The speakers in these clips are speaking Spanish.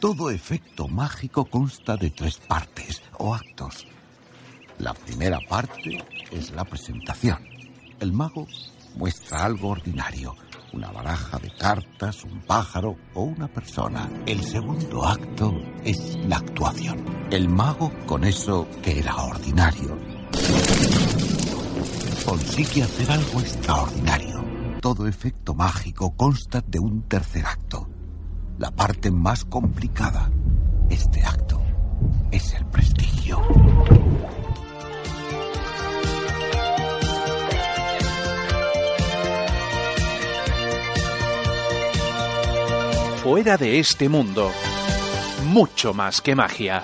Todo efecto mágico consta de tres partes o actos. La primera parte es la presentación. El mago muestra algo ordinario, una baraja de cartas, un pájaro o una persona. El segundo acto es la actuación. El mago, con eso que era ordinario, consigue hacer algo extraordinario. Todo efecto mágico consta de un tercer acto. La parte más complicada. Este acto es el prestigio. Fuera de este mundo. Mucho más que magia.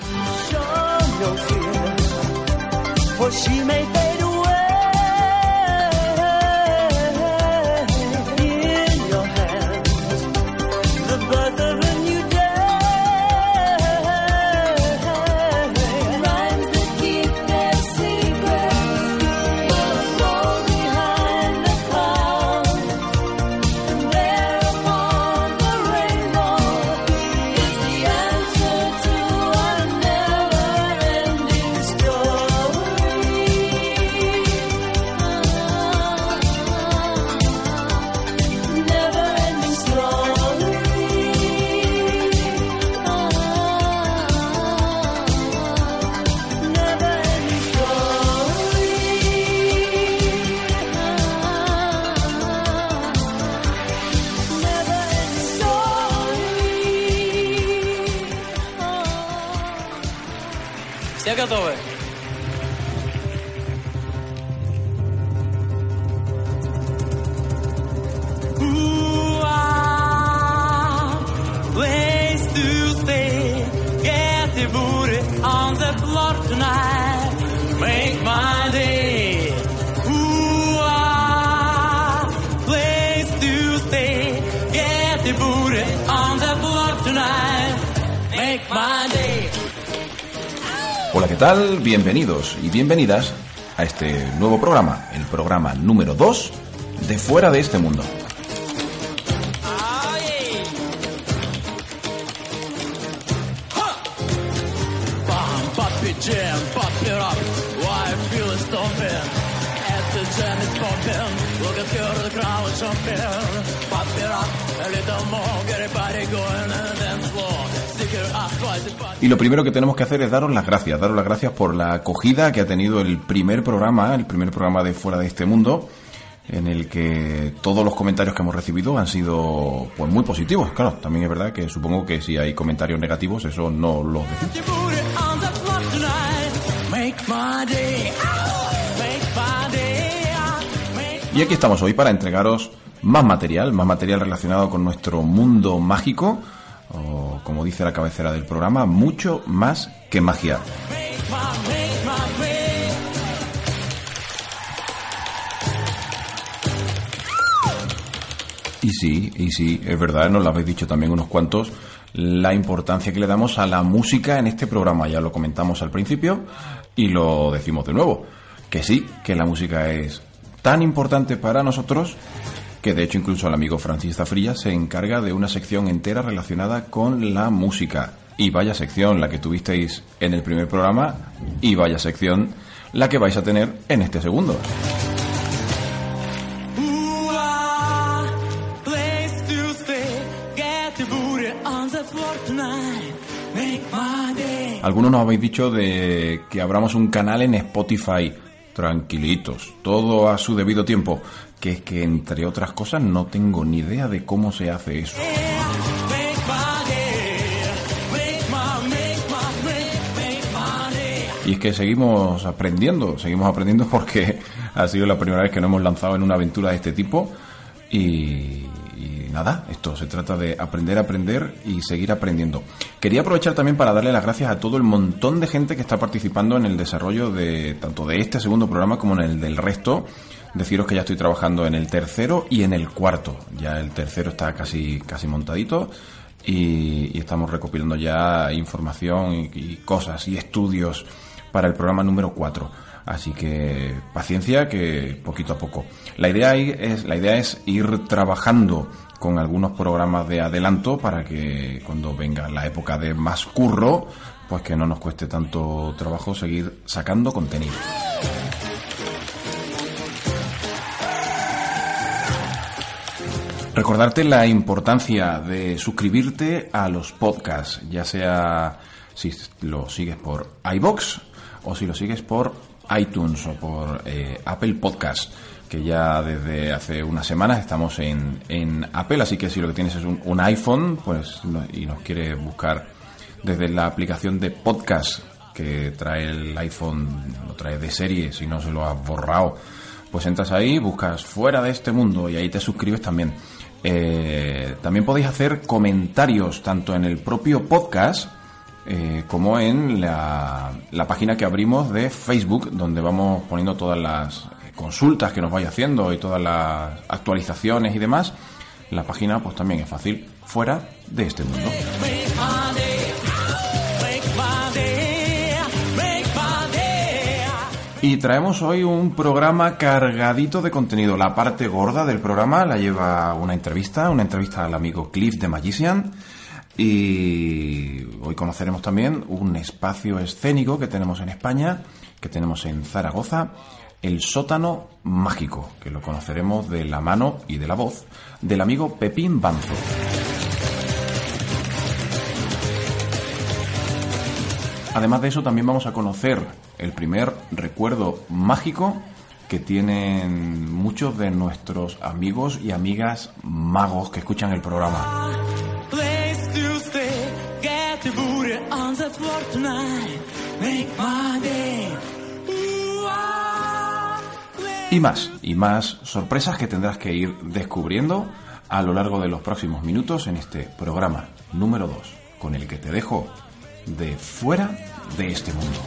¿Qué tal? Bienvenidos y bienvenidas a este nuevo programa, el programa número 2 de Fuera de este Mundo. Y lo primero que tenemos que hacer es daros las gracias, daros las gracias por la acogida que ha tenido el primer programa, el primer programa de Fuera de este Mundo, en el que todos los comentarios que hemos recibido han sido pues muy positivos. Claro, también es verdad que supongo que si hay comentarios negativos, eso no los decimos. Y aquí estamos hoy para entregaros más material, más material relacionado con nuestro mundo mágico, como dice la cabecera del programa, mucho más que magia. Y sí, y sí, es verdad, nos lo habéis dicho también unos cuantos, la importancia que le damos a la música en este programa. Ya lo comentamos al principio y lo decimos de nuevo. Que sí, que la música es tan importante para nosotros que de hecho incluso el amigo Francis Zafrilla se encarga de una sección entera relacionada con la música. Y vaya sección la que tuvisteis en el primer programa y vaya sección la que vais a tener en este segundo. Algunos nos habéis dicho de que abramos un canal en Spotify. Tranquilitos, todo a su debido tiempo. Que es que, entre otras cosas, no tengo ni idea de cómo se hace eso. Y es que seguimos aprendiendo, seguimos aprendiendo porque ha sido la primera vez que nos hemos lanzado en una aventura de este tipo. Y, y nada, esto se trata de aprender a aprender y seguir aprendiendo. Quería aprovechar también para darle las gracias a todo el montón de gente que está participando en el desarrollo de tanto de este segundo programa como en el del resto. Deciros que ya estoy trabajando en el tercero y en el cuarto. Ya el tercero está casi, casi montadito y, estamos recopilando ya información y, cosas y estudios para el programa número 4. Así que paciencia que poquito a poco. La idea es, la idea es ir trabajando con algunos programas de adelanto para que cuando venga la época de más curro, pues que no nos cueste tanto trabajo seguir sacando contenido. Recordarte la importancia de suscribirte a los podcasts, ya sea si lo sigues por iBox o si lo sigues por iTunes o por eh, Apple Podcast, que ya desde hace unas semanas estamos en, en Apple, así que si lo que tienes es un, iPhone pues y nos quiere buscar desde la aplicación de podcast que trae el iPhone, lo trae de serie, si no se lo has borrado, pues entras ahí, buscas fuera de este mundo y ahí te suscribes también. Eh, también podéis hacer comentarios tanto en el propio podcast eh, como en la, la, página que abrimos de Facebook, donde vamos poniendo todas las consultas que nos vaya haciendo y todas las actualizaciones y demás. La página pues también es fácil, fuera de este mundo. Y traemos hoy un programa cargadito de contenido. La parte gorda del programa la lleva una entrevista, una entrevista al amigo Cliff de Magician. Y hoy conoceremos también un espacio escénico que tenemos en España, que tenemos en Zaragoza, el sótano mágico, que lo conoceremos de la mano y de la voz del amigo Pepín Banzo. Además de eso, también vamos a conocer el primer recuerdo mágico que tienen muchos de nuestros amigos y amigas magos que escuchan el programa. Y más, y más sorpresas que tendrás que ir descubriendo a lo largo de los próximos minutos en este programa número 2, con el que te dejo de fuera de este mundo.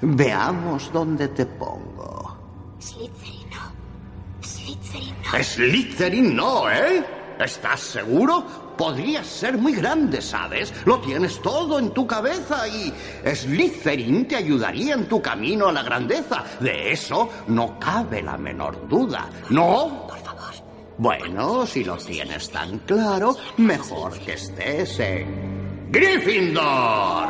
Veamos dónde te pongo. Slytherin no. Slytherin no. Slytherin no, ¿eh? ¿Estás seguro? Podrías ser muy grande, ¿sabes? Lo tienes todo en tu cabeza y Slytherin te ayudaría en tu camino a la grandeza. De eso no cabe la menor duda. ¿No? Por favor. Bueno, si lo tienes tan claro, mejor que estés en Gryffindor.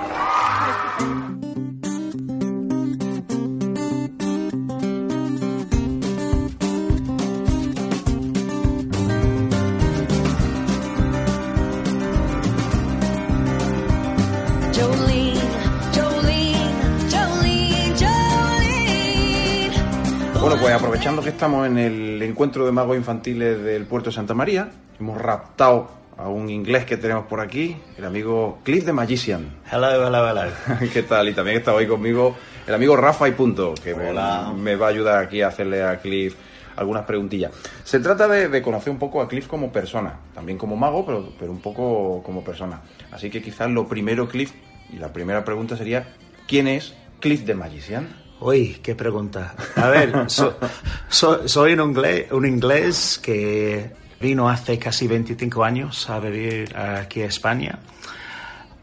Pues aprovechando que estamos en el encuentro de magos infantiles del puerto de Santa María, hemos raptado a un inglés que tenemos por aquí, el amigo Cliff de Magician. Hello, hello, hello. ¿Qué tal? Y también está hoy conmigo el amigo Rafa y Punto, que me, me, va a ayudar aquí a hacerle a Cliff algunas preguntillas. Se trata de, de, conocer un poco a Cliff como persona, también como mago, pero, pero un poco como persona. Así que quizás lo primero, Cliff, y la primera pregunta sería, ¿quién es Cliff de Magician? Uy, qué pregunta. A ver, soy un inglés, un inglés que vino hace casi 25 años a vivir aquí a España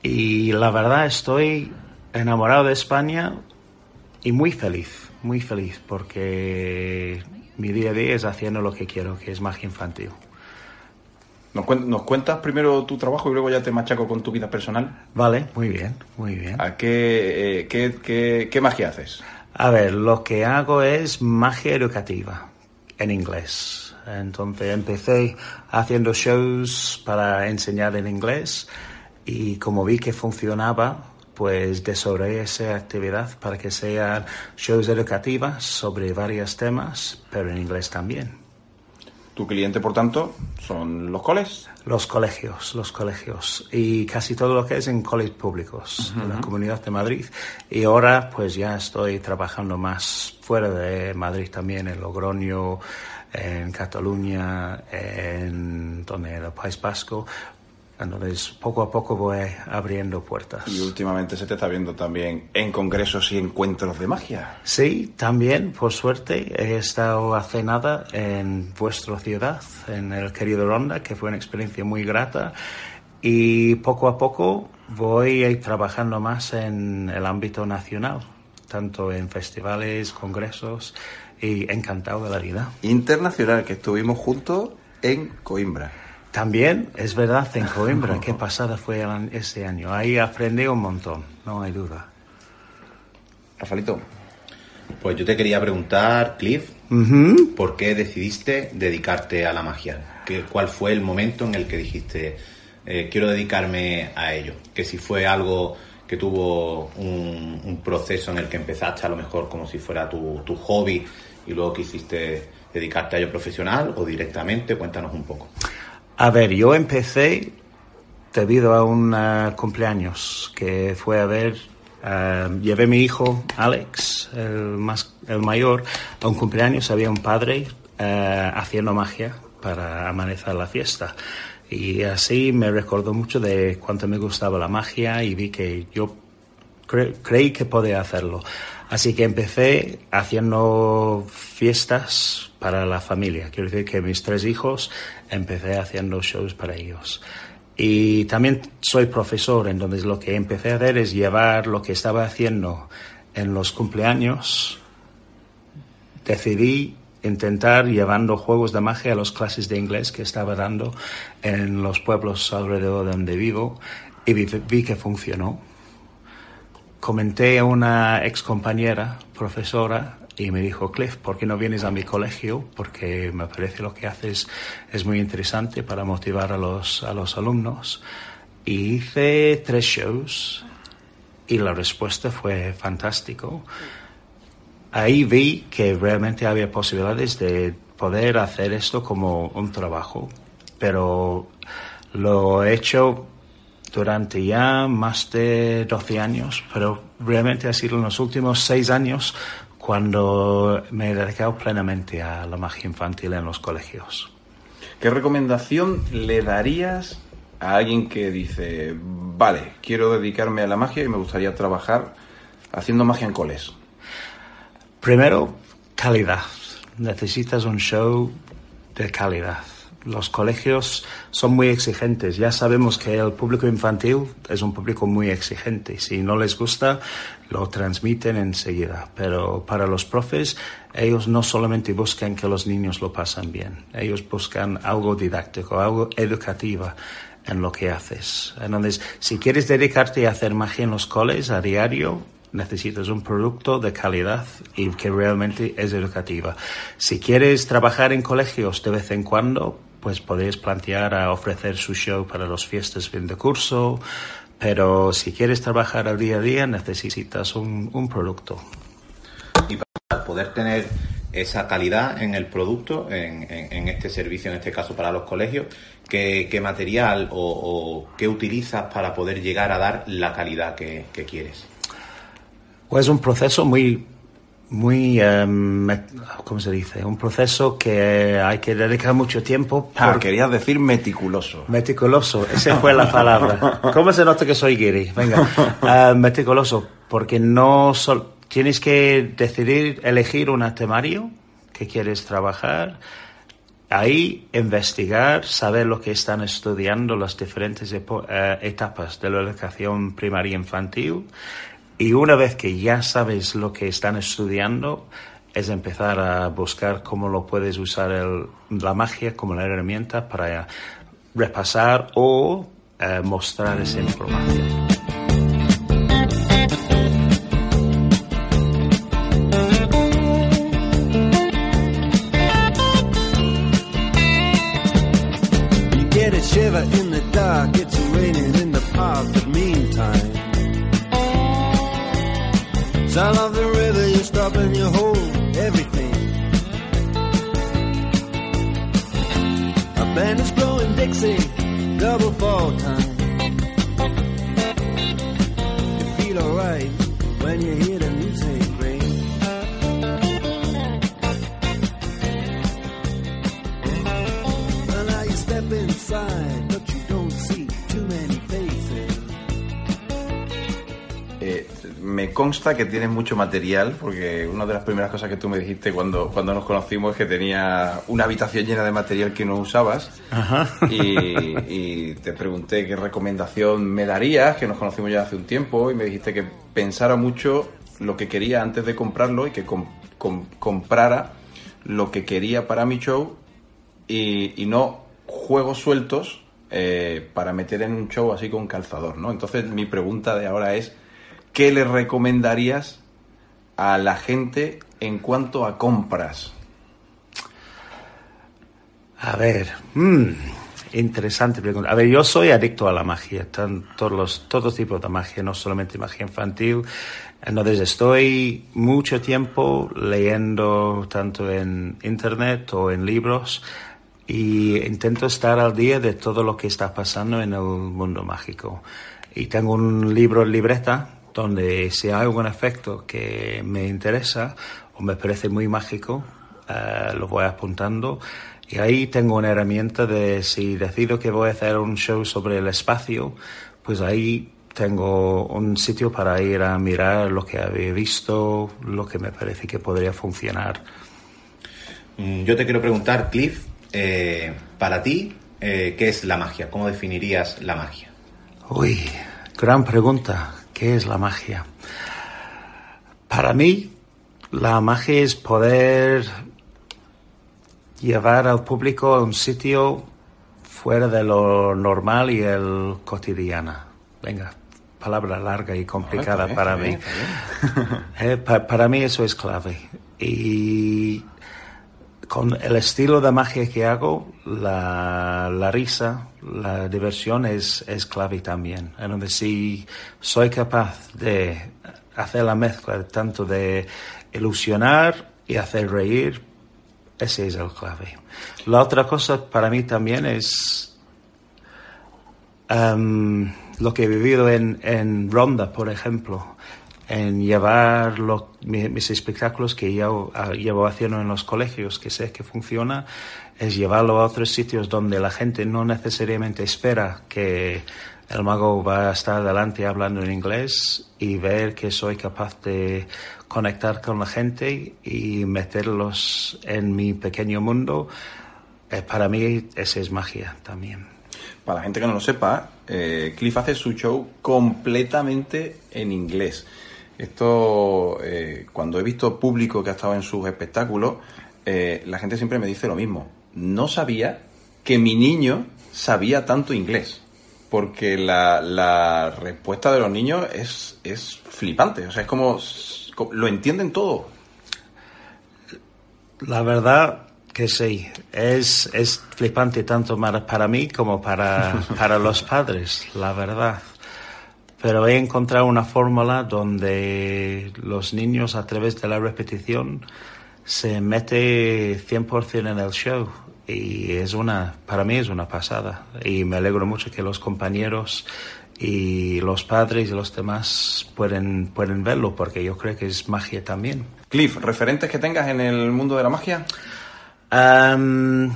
y la verdad estoy enamorado de España y muy feliz, muy feliz porque mi día a día es haciendo lo que quiero, que es magia infantil. ¿Nos, cuentas primero tu trabajo y luego ya te machaco con tu vida personal? Vale, muy bien, muy bien. ¿A qué, eh, qué, qué, qué magia haces? A ver, lo que hago es magia educativa en inglés. Entonces empecé haciendo shows para enseñar en inglés y como vi que funcionaba, pues desarrollé esa actividad para que sean shows educativas sobre varios temas, pero en inglés también. Tu cliente, por tanto, son los coles. Los colegios, los colegios. Y casi todo lo que es en colegios públicos de la Comunidad de Madrid. Y ahora, pues ya estoy trabajando más fuera de Madrid también, en Logroño, en Cataluña, en, donde, en el País Vasco, entonces, poco a poco voy abriendo puertas. Y últimamente se te está viendo también en congresos y encuentros de magia. Sí, también, por suerte, he estado hace nada en vuestra ciudad, en el querido Ronda, que fue una experiencia muy grata. Y poco a poco voy trabajando más en el ámbito nacional. tanto en festivales, congresos y encantado de la vida. Internacional, que estuvimos juntos en Coimbra. También, es verdad, en Coimbra, qué pasada fue ese año. Ahí aprendí un montón, no hay duda. Rafaelito. Pues yo te quería preguntar, Cliff. ¿por qué decidiste dedicarte a la magia? ¿Qué, ¿Cuál fue el momento en el que dijiste, eh, quiero dedicarme a ello? Que si fue algo que tuvo un, un proceso en el que empezaste a lo mejor como si fuera tu, tu hobby y luego quisiste dedicarte a ello profesional o directamente, cuéntanos un poco. A ver, yo empecé debido a un eh, cumpleaños que fue a ver, eh, llevé mi hijo Alex, el, más, el mayor, a un cumpleaños, había un padre eh, haciendo magia para amanecer la fiesta. Y así me recordó mucho de cuánto me gustaba la magia y vi que yo cre- creí que podía hacerlo. Así que empecé haciendo fiestas para la familia. Quiero decir que mis tres hijos empecé haciendo shows para ellos. Y también soy profesor, entonces lo que empecé a hacer es llevar lo que estaba haciendo en los cumpleaños. Decidí intentar llevando juegos de magia a las clases de inglés que estaba dando en los pueblos alrededor de donde vivo y vi, vi que funcionó comenté a una ex compañera, profesora, y me dijo, Cliff, ¿por qué no vienes a mi colegio? Porque me parece lo que haces es muy interesante para motivar a los, a los alumnos. Y hice tres shows y la respuesta fue fantástico. Ahí vi que realmente había posibilidades de poder hacer esto como un trabajo, pero lo he hecho durante ya más de 12 años, pero realmente ha sido en los últimos seis años cuando me he dedicado plenamente a la magia infantil en los colegios. ¿Qué recomendación le darías a alguien que dice, vale, quiero dedicarme a la magia y me gustaría trabajar haciendo magia en coles? Primero, calidad. Necesitas un show de calidad. Los colegios son muy exigentes. Ya sabemos que el público infantil es un público muy exigente. Si no les gusta, lo transmiten enseguida. Pero para los profes, ellos no solamente buscan que los niños lo pasen bien. Ellos buscan algo didáctico, algo educativo en lo que haces. Entonces, si quieres dedicarte a hacer magia en los coles a diario, necesitas un producto de calidad y que realmente es educativa. Si quieres trabajar en colegios de vez en cuando, pues podéis plantear a ofrecer su show para las fiestas fin de curso, pero si quieres trabajar al día a día necesitas un, un producto. Y para poder tener esa calidad en el producto, en, en- en este servicio, en este caso para los colegios, ¿qué, qué material o, o qué utilizas para poder llegar a dar la calidad que, que quieres? Pues un proceso muy, muy, met- ¿cómo se dice? Un proceso que hay que dedicar mucho tiempo. Ah, por- querías decir meticuloso. Meticuloso, esa fue la palabra. ¿Cómo se nota que soy guiri? Venga, Ah, meticuloso, porque no sol- tienes que decidir, elegir un temario que quieres trabajar, ahí investigar, saber lo que están estudiando las diferentes eh, etapas de la educación primaria infantil y una vez que ya sabes lo que están estudiando, es empezar a buscar cómo lo puedes usar el- la magia como la herramienta para repasar o eh, mostrar esa información. Band is blowing Dixie, double fall time. You feel alright when you hear the consta que tienes mucho material, porque una de las primeras cosas que tú me dijiste cuando, cuando nos conocimos es que tenía una habitación llena de material que no usabas. Y, y te pregunté qué recomendación me darías, que nos conocimos ya hace un tiempo, y me dijiste que pensara mucho lo que quería antes de comprarlo y que com- com- comprara lo que quería para mi show y, y no juegos sueltos eh, para meter en un show así con calzador, ¿no? Entonces mi pregunta de ahora es, ¿qué le recomendarías a la gente en cuanto a compras? A ver, mm, interesante pregunta. A ver, yo soy adicto a la magia, tan- todos los, todo tipo de magia, no solamente magia infantil. Entonces estoy mucho tiempo leyendo tanto en internet o en libros y intento estar al día de todo lo que está pasando en el mundo mágico. Y tengo un libro libreta donde si hay algún efecto que me interesa o me parece muy mágico, eh, lo voy apuntando. Y ahí tengo una herramienta de si decido que voy a hacer un show sobre el espacio, pues ahí tengo un sitio para ir a mirar lo que había visto, lo que me parece que podría funcionar. Mm, Yo te quiero preguntar, Cliff, eh, para ti, eh, ¿qué es la magia? ¿Cómo definirías la magia? Uy, gran pregunta. ¿Qué es la magia? Para mí, la magia es poder llevar al público a un sitio fuera de lo normal y el cotidiano. Venga, palabra larga y complicada bien, para mí. bien. Eh, pa- para mí eso es clave. Y con el estilo de magia que hago, la, la risa, la diversión es, es clave también. Entonces, si soy capaz de hacer la mezcla tanto de ilusionar y hacer reír, ese es el clave. La otra cosa para mí también es Em, lo que he vivido en, en Ronda, por ejemplo, en llevar lo- mi- mis espectáculos que yo ah, llevo haciendo en los colegios, que sé que funciona, es llevarlo a otros sitios donde la gente no necesariamente espera que el mago va a estar delante hablando en inglés y ver que soy capaz de conectar con la gente y meterlos en mi pequeño mundo. Eh, para mí, esa es magia también. Para la gente que no lo sepa, eh, Cliff hace su show completamente en inglés. Esto, eh, cuando he visto público que ha estado en sus espectáculos, eh, la gente siempre me dice lo mismo. No sabía que mi niño sabía tanto inglés. Porque la, la respuesta de los niños es, es flipante. O sea, es como, Lo entienden todo. La verdad que sí, es, es flipante tanto para mí como para, para los padres, la verdad. Pero he encontrado una fórmula donde los niños a través de la repetición se mete 100% en el show y es una, para mí es una pasada y me alegro mucho que los compañeros y los padres y los demás pueden, pueden verlo porque yo creo que es magia también. Cliff, referentes que tengas en el mundo de la magia. Am,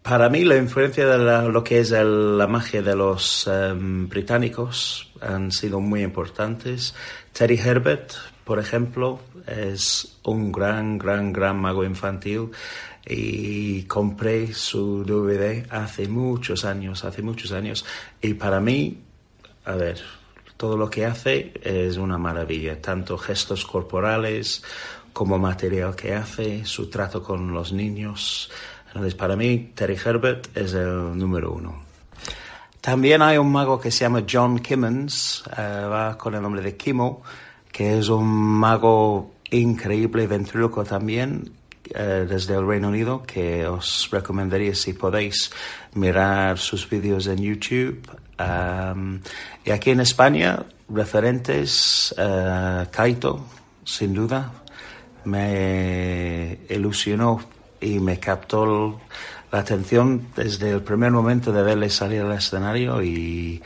para mí la influencia de la- lo que es el- la magia de los em, británicos han sido muy importantes. Teddy Herbert, por ejemplo, es un gran, gran, gran mago infantil y compré su DVD hace muchos años, hace muchos años y para mí, a ver, todo lo que hace es una maravilla, tanto gestos corporales como material que hace, su trato con los niños. Entonces, para mí, Terry Herbert es el número uno. También hay un mago que se llama John Kimmons, eh, va con el nombre de Kimo, que es un mago increíble, ventríloco también, eh, desde el Reino Unido, que os recomendaría si podéis mirar sus vídeos en YouTube. Am, y aquí en España, referentes, eh, Kaito, sin duda, me ilusionó y me captó la atención desde el primer momento de verle salir al escenario y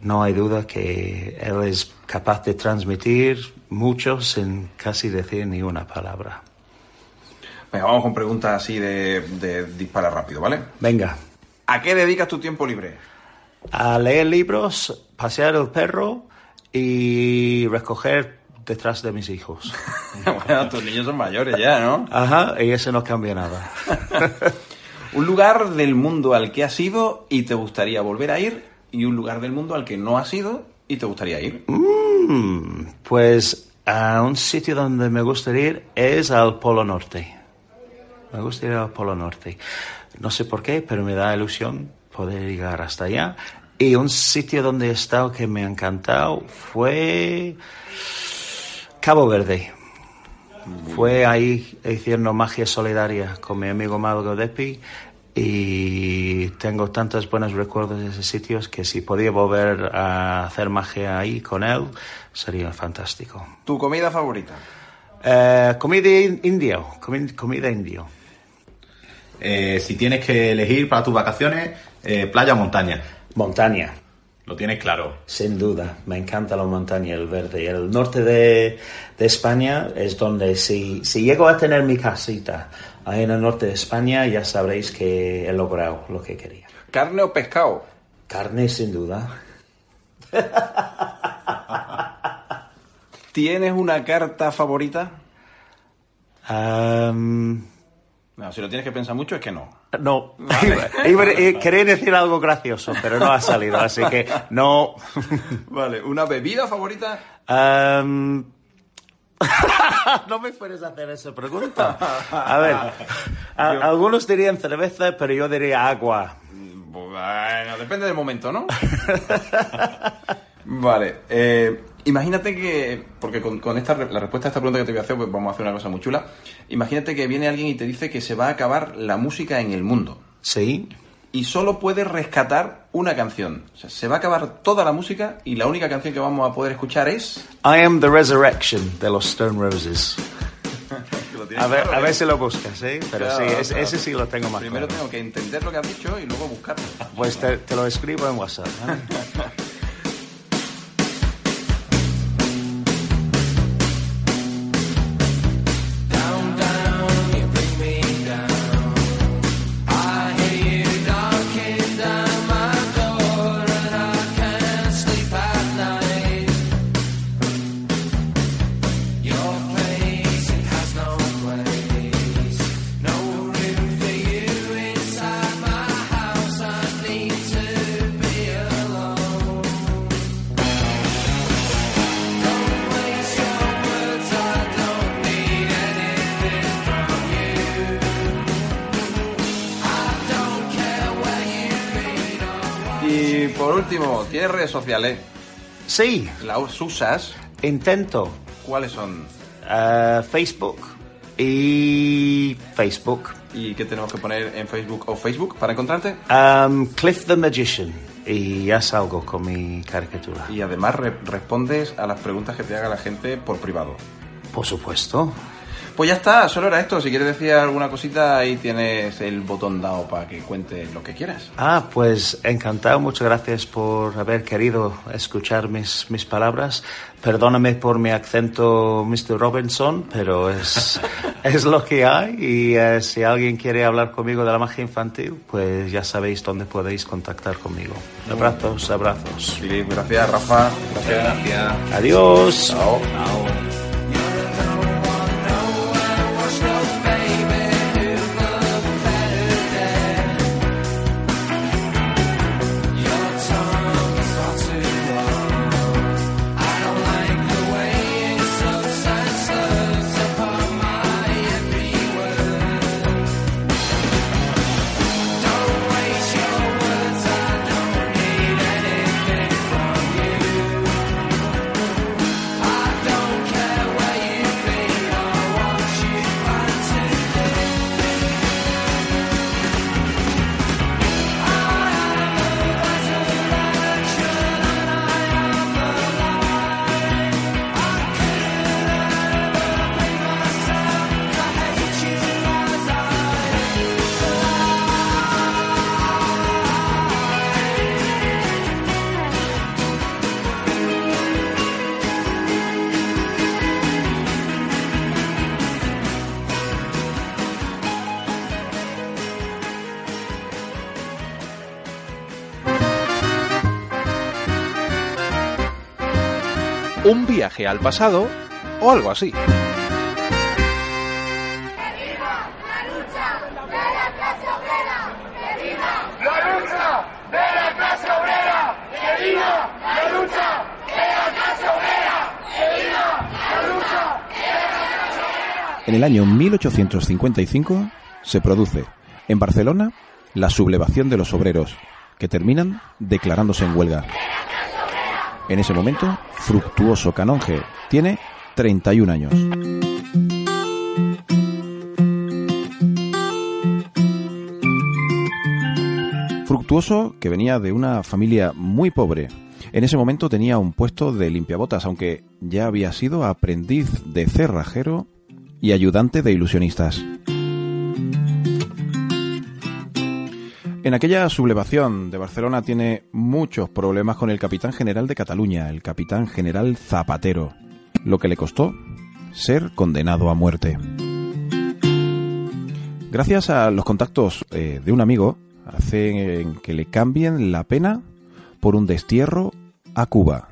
no hay duda que él es capaz de transmitir mucho sin casi decir ni una palabra. Venga, vamos con preguntas así de, de dispara rápido, ¿vale? Venga, ¿A qué dedicas tu tiempo libre? a leer libros, pasear el perro y recoger detrás de mis hijos. bueno, tus niños son mayores ya, ¿no? Ajá, y eso no cambia nada. Un lugar del mundo al que has ido y te gustaría volver a ir y un lugar del mundo al que no has ido y te gustaría ir. Mm, pues Ah, un sitio donde me gustaría ir es al Polo Norte. Me gusta ir al Polo Norte. No sé por qué, pero me da ilusión poder llegar hasta allá. Y un sitio donde he estado que me ha encantado fue Cabo Verde. Fue ahí haciendo magia solidaria con mi amigo Mago Depi y tengo tantos buenos recuerdos de esos sitios que si podía volver a hacer magia ahí con él sería fantástico. ¿Tu comida favorita? Eh, comida in- indio, comi- comida indio. Eh, si tienes que elegir para tus vacaciones, eh, playa o montaña. Montaña. Lo tienes claro. Sin duda, me encanta la montaña, el verde. El norte de, de España es donde si, si llego a tener mi casita ahí en el norte de España, ya sabréis que he logrado lo que quería. ¿Carne o pescado? Carne, sin duda. ¿Tienes una carta favorita? No, si lo tienes que pensar mucho es que no. No, iba- quería decir algo gracioso, pero no ha salido, así que no. Vale, ¿una bebida favorita? Am, no me puedes hacer esa pregunta. A ver, a- algunos dirían cerveza, pero yo diría agua. Bueno, depende del momento, ¿no? vale, eh, imagínate que, porque con, con esta, la respuesta a esta pregunta que te voy a hacer, pues vamos a hacer una cosa muy chula. Imagínate que viene alguien y te dice que se va a acabar la música en el mundo. Sí. Y solo puedes rescatar una canción. O sea, se va a acabar toda la música y la única canción que vamos a poder escuchar es... I am the resurrection de los Stone Roses. A ver, a ver si lo buscas, ¿eh? Pero Claro, sí, ese, claro. ese sí lo tengo más Primero claro. tengo que entender lo que has dicho y luego buscarlo. Pues te, te lo escribo en WhatsApp. ¿vale? sociales? Sí, ¿Las usas? intento. ¿Cuáles son? Eh, Facebook y Facebook. ¿Y qué tenemos que poner en Facebook o Facebook para encontrarte? Um, Cliff the Magician. Y ya salgo con mi caricatura. Y además re- respondes a las preguntas que te haga la gente por privado. Por supuesto. Pues ya está, solo era esto. Si quieres decir alguna cosita, ahí tienes el botón dado para que cuentes lo que quieras. Ah, pues encantado. Muchas gracias por haber querido escuchar mis, mis palabras. Perdóname por mi acento, Mr. Robinson, pero es, es lo que hay. Y eh, si alguien quiere hablar conmigo de la magia infantil, pues ya sabéis dónde podéis contactar conmigo. Abrazos, abrazos. Sí, gracias, Rafa. Gracias. Gracias. Adiós. Chao. Un viaje al pasado o algo así. En el año 1855 se produce en Barcelona la sublevación de los obreros, que terminan declarándose en huelga. En ese momento, Fructuoso Canonge tiene 31 años. Fructuoso, que venía de una familia muy pobre, en ese momento tenía un puesto de limpiabotas, aunque ya había sido aprendiz de cerrajero y ayudante de ilusionistas. En aquella sublevación de Barcelona tiene muchos problemas con el capitán general de Cataluña, el capitán general Zapatero, lo que le costó ser condenado a muerte. Gracias a los contactos eh, de un amigo, hacen que le cambien la pena por un destierro a Cuba.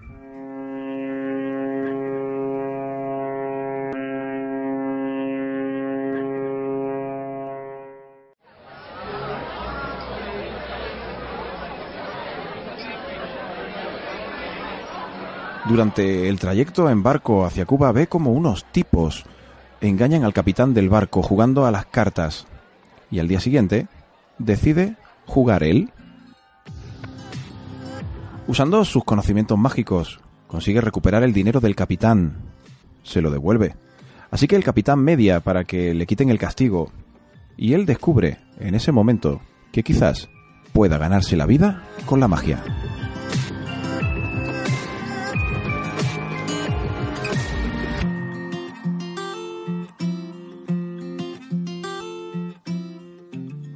Durante el trayecto en barco hacia Cuba ve como unos tipos engañan al capitán del barco jugando a las cartas y al día siguiente decide jugar él. Usando sus conocimientos mágicos, consigue recuperar el dinero del capitán. Se lo devuelve. Así que el capitán media para que le quiten el castigo. Y él descubre, en ese momento, que quizás pueda ganarse la vida con la magia.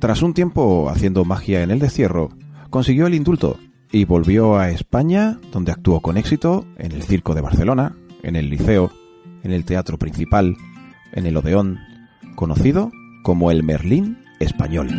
Tras un tiempo haciendo magia en el destierro, consiguió el indulto y volvió a España, donde actuó con éxito en el Circo de Barcelona, en el Liceo, en el Teatro Principal, en el Odeón, conocido como el Merlín español.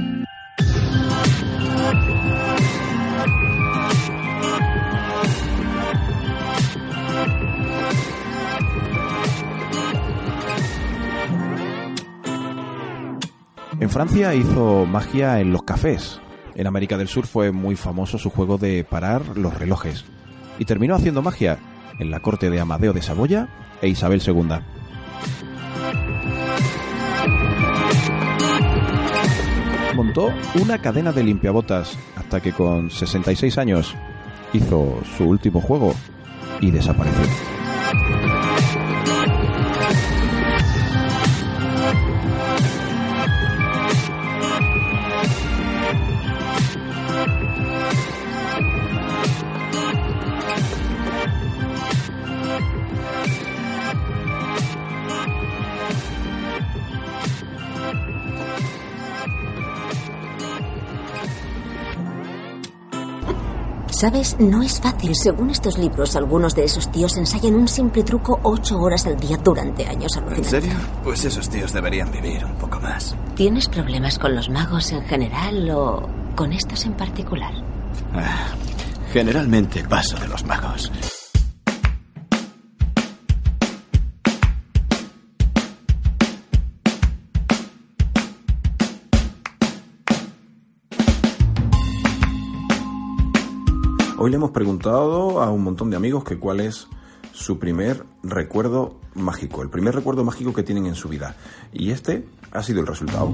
En Francia hizo magia en los cafés. En América del Sur fue muy famoso su juego de parar los relojes. Y terminó haciendo magia en la corte de Amadeo de Saboya e Isabel II. Montó una cadena de limpiabotas hasta que con 66 años hizo su último juego y desapareció. Sabes, no es fácil. Según estos libros, algunos de esos tíos ensayan un simple truco ocho horas al día durante años ¿En serio? Pues esos tíos deberían vivir un poco más. ¿Tienes problemas con los magos en general o con estos en particular? Ah, generalmente paso de los magos. Hoy le hemos preguntado a un montón de amigos que cuál es su primer recuerdo mágico, el primer recuerdo mágico que tienen en su vida. Y este ha sido el resultado.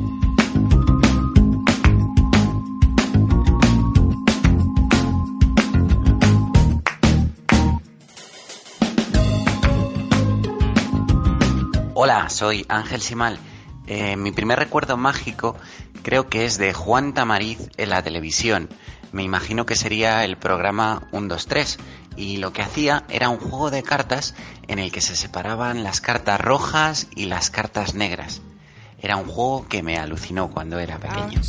Hola, soy Ángel Simal. Eh, mi primer recuerdo mágico creo que es de Juan Tamariz en la televisión. Me imagino que sería el programa 1, 2, 3. Y lo que hacía era un juego de cartas en el que se separaban las cartas rojas y las cartas negras. Era un juego que me alucinó cuando era pequeño.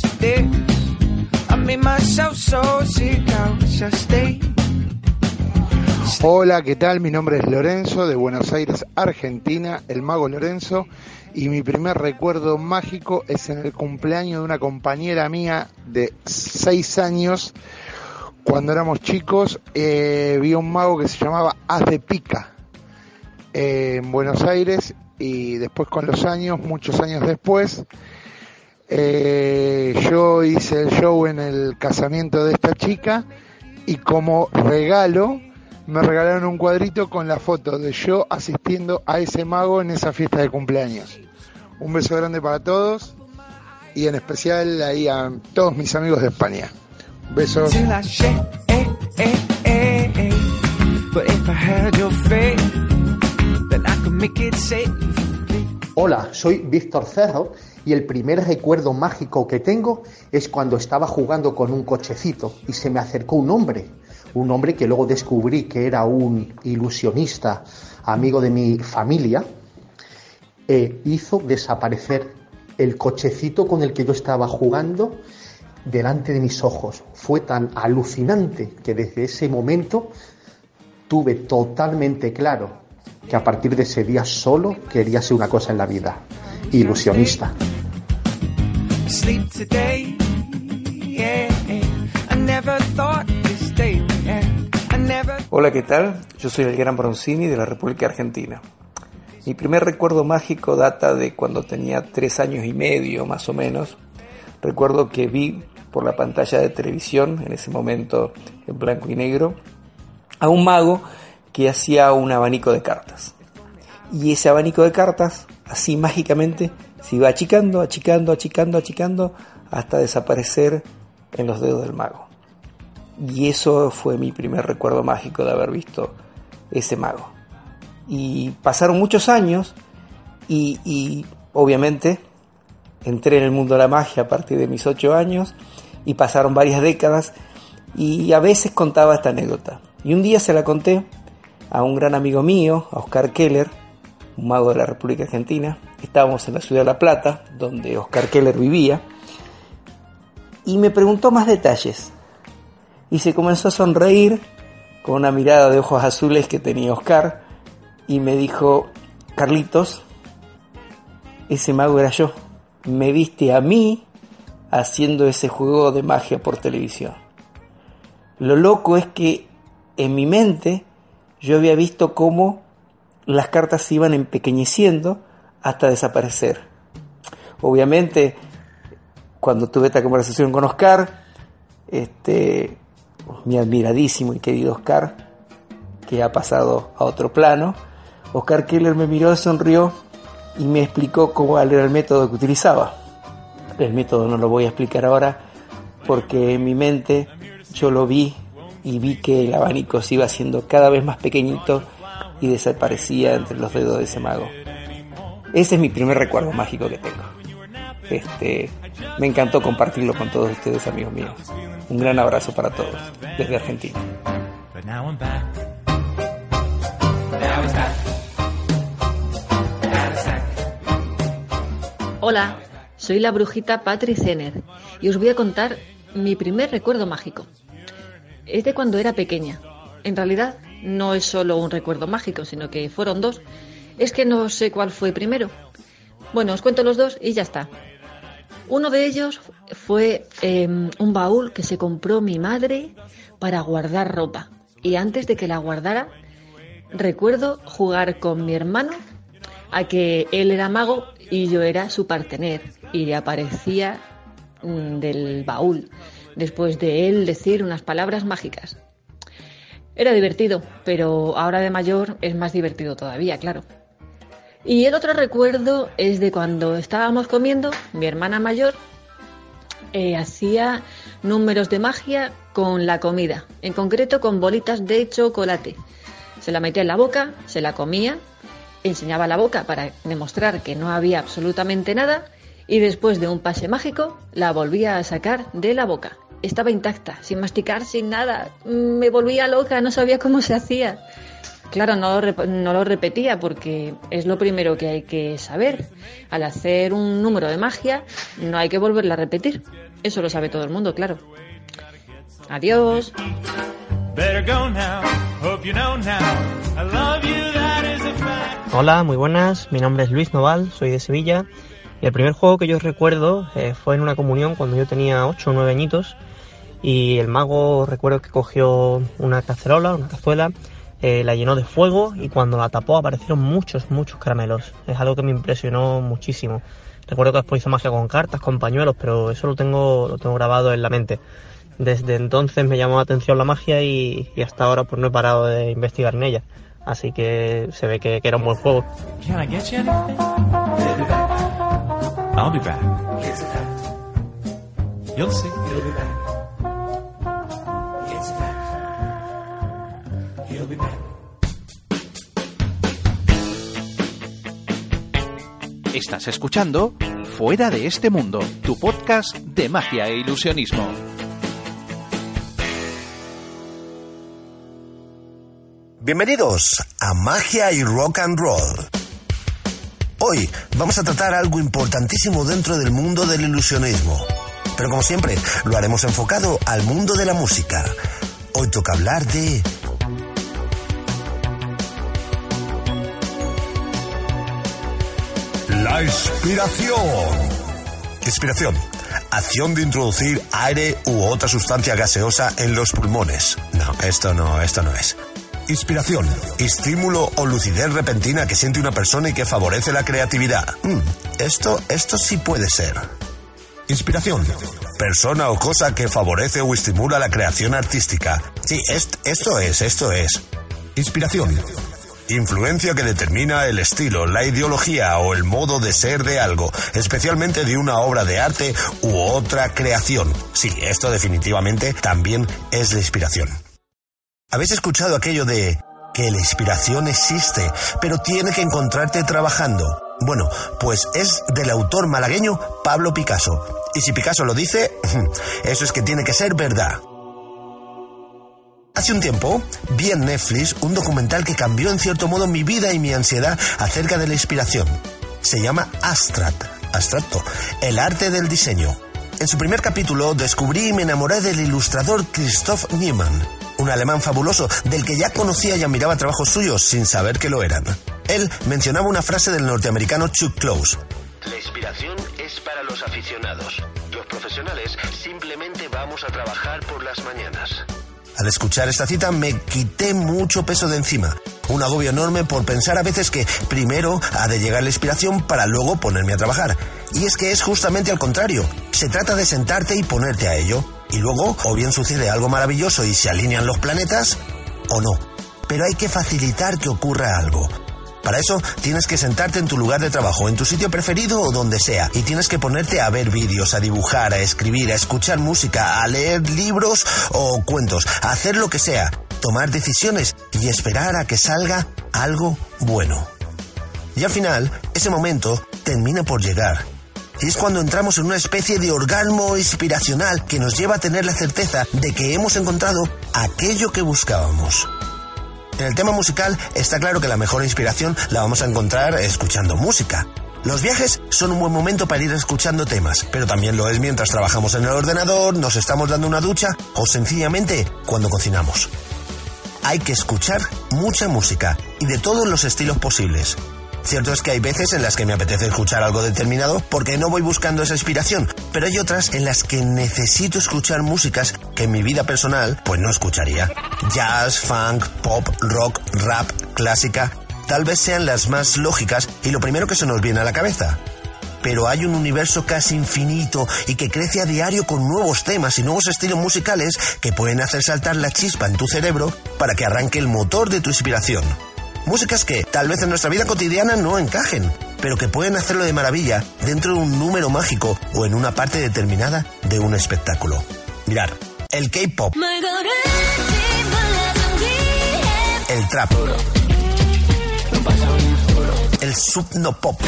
Hola, ¿qué tal? Mi nombre es Lorenzo de Buenos Aires, Argentina, el mago Lorenzo, y mi primer recuerdo mágico es en el cumpleaños de una compañera mía de 6 años. Cuando éramos chicos, eh, vi un mago que se llamaba Haz de Pica eh, en Buenos Aires y después con los años, muchos años después, eh, yo hice el show en el casamiento de esta chica y como regalo me regalaron un cuadrito con la foto de yo asistiendo a ese mago en esa fiesta de cumpleaños. Un beso grande para todos y en especial ahí a todos mis amigos de España. Besos. Hola, soy Víctor Cerro y el primer recuerdo mágico que tengo es cuando estaba jugando con un cochecito y se me acercó un hombre, un hombre que luego descubrí que era un ilusionista, amigo de mi familia, e hizo desaparecer el cochecito con el que yo estaba jugando delante de mis ojos. Fue tan alucinante que desde ese momento tuve totalmente claro que a partir de ese día solo quería ser una cosa en la vida, ilusionista. Hola, ¿qué tal? Yo soy el Gran Bronzini de la República Argentina. Mi primer recuerdo mágico data de cuando tenía tres años y medio, más o menos. Recuerdo que vi por la pantalla de televisión, en ese momento en blanco y negro, a un mago que hacía un abanico de cartas. Y ese abanico de cartas, así mágicamente, se iba achicando, achicando, achicando, achicando, hasta desaparecer en los dedos del mago. Y eso fue mi primer recuerdo mágico de haber visto ese mago. Y pasaron muchos años y, obviamente entré en el mundo de la magia a partir de mis ocho años y pasaron varias décadas y a veces contaba esta anécdota. Y un día se la conté a un gran amigo mío, a Oscar Keller, un mago de la República Argentina. Estábamos en la ciudad de La Plata, donde Oscar Keller vivía, y me preguntó más detalles. Y se comenzó a sonreír con una mirada de ojos azules que tenía Oscar y me dijo, Carlitos, ese mago era yo. Me viste a mí haciendo ese juego de magia por televisión. Lo loco es que en mi mente yo había visto cómo las cartas se iban empequeñeciendo hasta desaparecer. Obviamente, cuando tuve esta conversación con Oscar, este, mi admiradísimo y querido Oscar, que ha pasado a otro plano, Oscar Keller me miró, sonrió y me explicó cómo era el método que utilizaba. El método no lo voy a explicar ahora porque en mi mente yo lo vi y vi que el abanico se iba haciendo cada vez más pequeñito y desaparecía entre los dedos de ese mago. Ese es mi primer recuerdo mágico que tengo. Este, me encantó compartirlo con todos ustedes, amigos míos. Un gran abrazo para todos desde Argentina. Hola, soy la brujita Patri Zener y os voy a contar mi primer recuerdo mágico es de cuando era pequeña. En realidad no es solo un recuerdo mágico, sino que fueron dos. Es que no sé cuál fue primero. Bueno, os cuento los dos y ya está. Uno de ellos fue em, un baúl que se compró mi madre para guardar ropa. Y antes de que la guardara, recuerdo jugar con mi hermano a que él era mago y yo era su partener. Y le aparecía mm, del baúl después de él decir unas palabras mágicas. Era divertido, pero ahora de mayor es más divertido todavía, claro. Y el otro recuerdo es de cuando estábamos comiendo, mi hermana mayor eh, hacía números de magia con la comida, en concreto con bolitas de chocolate. Se la metía en la boca, se la comía, enseñaba la boca para demostrar que no había absolutamente nada y después de un pase mágico la volvía a sacar de la boca estaba intacta, sin masticar, sin nada. Me volvía loca, no sabía cómo se hacía. Claro, no lo, no lo repetía porque es lo primero que hay que saber. Al hacer un número de magia, no hay que volverla a repetir. Eso lo sabe todo el mundo, claro. Adiós. Hola, muy buenas. Mi nombre es Luis Noval, soy de Sevilla. Y el primer juego que yo recuerdo eh, fue en una comunión cuando yo tenía 8 o 9 añitos y el mago recuerdo que cogió una cacerola, una cazuela, eh, la llenó de fuego y cuando la tapó aparecieron muchos, muchos caramelos. Es algo que me impresionó muchísimo. Recuerdo que después hizo magia con cartas, con pañuelos, pero eso lo tengo, lo tengo grabado en la mente. Desde entonces me llamó la atención la magia y, hasta ahora pues no he parado de investigar en ella. Así que se ve que, que era un buen juego. I'll be back. You'll see. He'll be back. Estás escuchando Fuera de este mundo, tu podcast de magia e ilusionismo. Bienvenidos a Magia y Rock and Roll. Hoy vamos a tratar algo importantísimo dentro del mundo del ilusionismo. Pero como siempre, lo haremos enfocado al mundo de la música. Hoy toca hablar de La inspiración. Inspiración. Acción de introducir aire u otra sustancia gaseosa en los pulmones. No, esto no, esto no es. Inspiración. Estímulo o lucidez repentina que siente una persona y que favorece la creatividad. Mm, esto, esto sí puede ser. Inspiración. Persona o cosa que favorece o estimula la creación artística. Sí, est- esto es, esto es. Inspiración. Influencia que determina el estilo, la ideología o el modo de ser de algo, especialmente de una obra de arte u otra creación. Sí, esto definitivamente también es la inspiración. ¿Habéis escuchado aquello de que la inspiración existe, pero tiene que encontrarte trabajando? Bueno, pues es del autor malagueño Pablo Picasso. Y si Picasso lo dice, eso es que tiene que ser verdad. Hace un tiempo vi en Netflix un documental que cambió en cierto modo mi vida y mi ansiedad acerca de la inspiración. Se llama Abstract, abstracto, el arte del diseño. En su primer capítulo descubrí y me enamoré del ilustrador Christoph Niemann, un alemán fabuloso del que ya conocía y admiraba trabajos suyos sin saber que lo eran. Él mencionaba una frase del norteamericano Chuck Close. La inspiración es para los aficionados. Los profesionales simplemente vamos a trabajar por las mañanas. Al escuchar esta cita me quité mucho peso de encima. Un agobio enorme por pensar a veces que primero ha de llegar la inspiración para luego ponerme a trabajar. Y es que es justamente al contrario. Se trata de sentarte y ponerte a ello. Y luego o bien sucede algo maravilloso y se alinean los planetas o no. Pero hay que facilitar que ocurra algo. Para eso tienes que sentarte en tu lugar de trabajo, en tu sitio preferido o donde sea, y tienes que ponerte a ver vídeos, a dibujar, a escribir, a escuchar música, a leer libros o cuentos, a hacer lo que sea, tomar decisiones y esperar a que salga algo bueno. Y al final, ese momento termina por llegar. Y es cuando entramos en una especie de orgasmo inspiracional que nos lleva a tener la certeza de que hemos encontrado aquello que buscábamos. En el tema musical está claro que la mejor inspiración la vamos a encontrar escuchando música. Los viajes son un buen momento para ir escuchando temas, pero también lo es mientras trabajamos en el ordenador, nos estamos dando una ducha o sencillamente cuando cocinamos. Hay que escuchar mucha música y de todos los estilos posibles. Cierto es que hay veces en las que me apetece escuchar algo determinado porque no voy buscando esa inspiración, pero hay otras en las que necesito escuchar músicas que en mi vida personal pues no escucharía. Jazz, funk, pop, rock, rap, clásica, tal vez sean las más lógicas y lo primero que se nos viene a la cabeza. Pero hay un universo casi infinito y que crece a diario con nuevos temas y nuevos estilos musicales que pueden hacer saltar la chispa en tu cerebro para que arranque el motor de tu inspiración. Músicas que tal vez en nuestra vida cotidiana no encajen, pero que pueden hacerlo de maravilla dentro de un número mágico o en una parte determinada de un espectáculo. Mirar, el K-pop, el trap, el subnopop.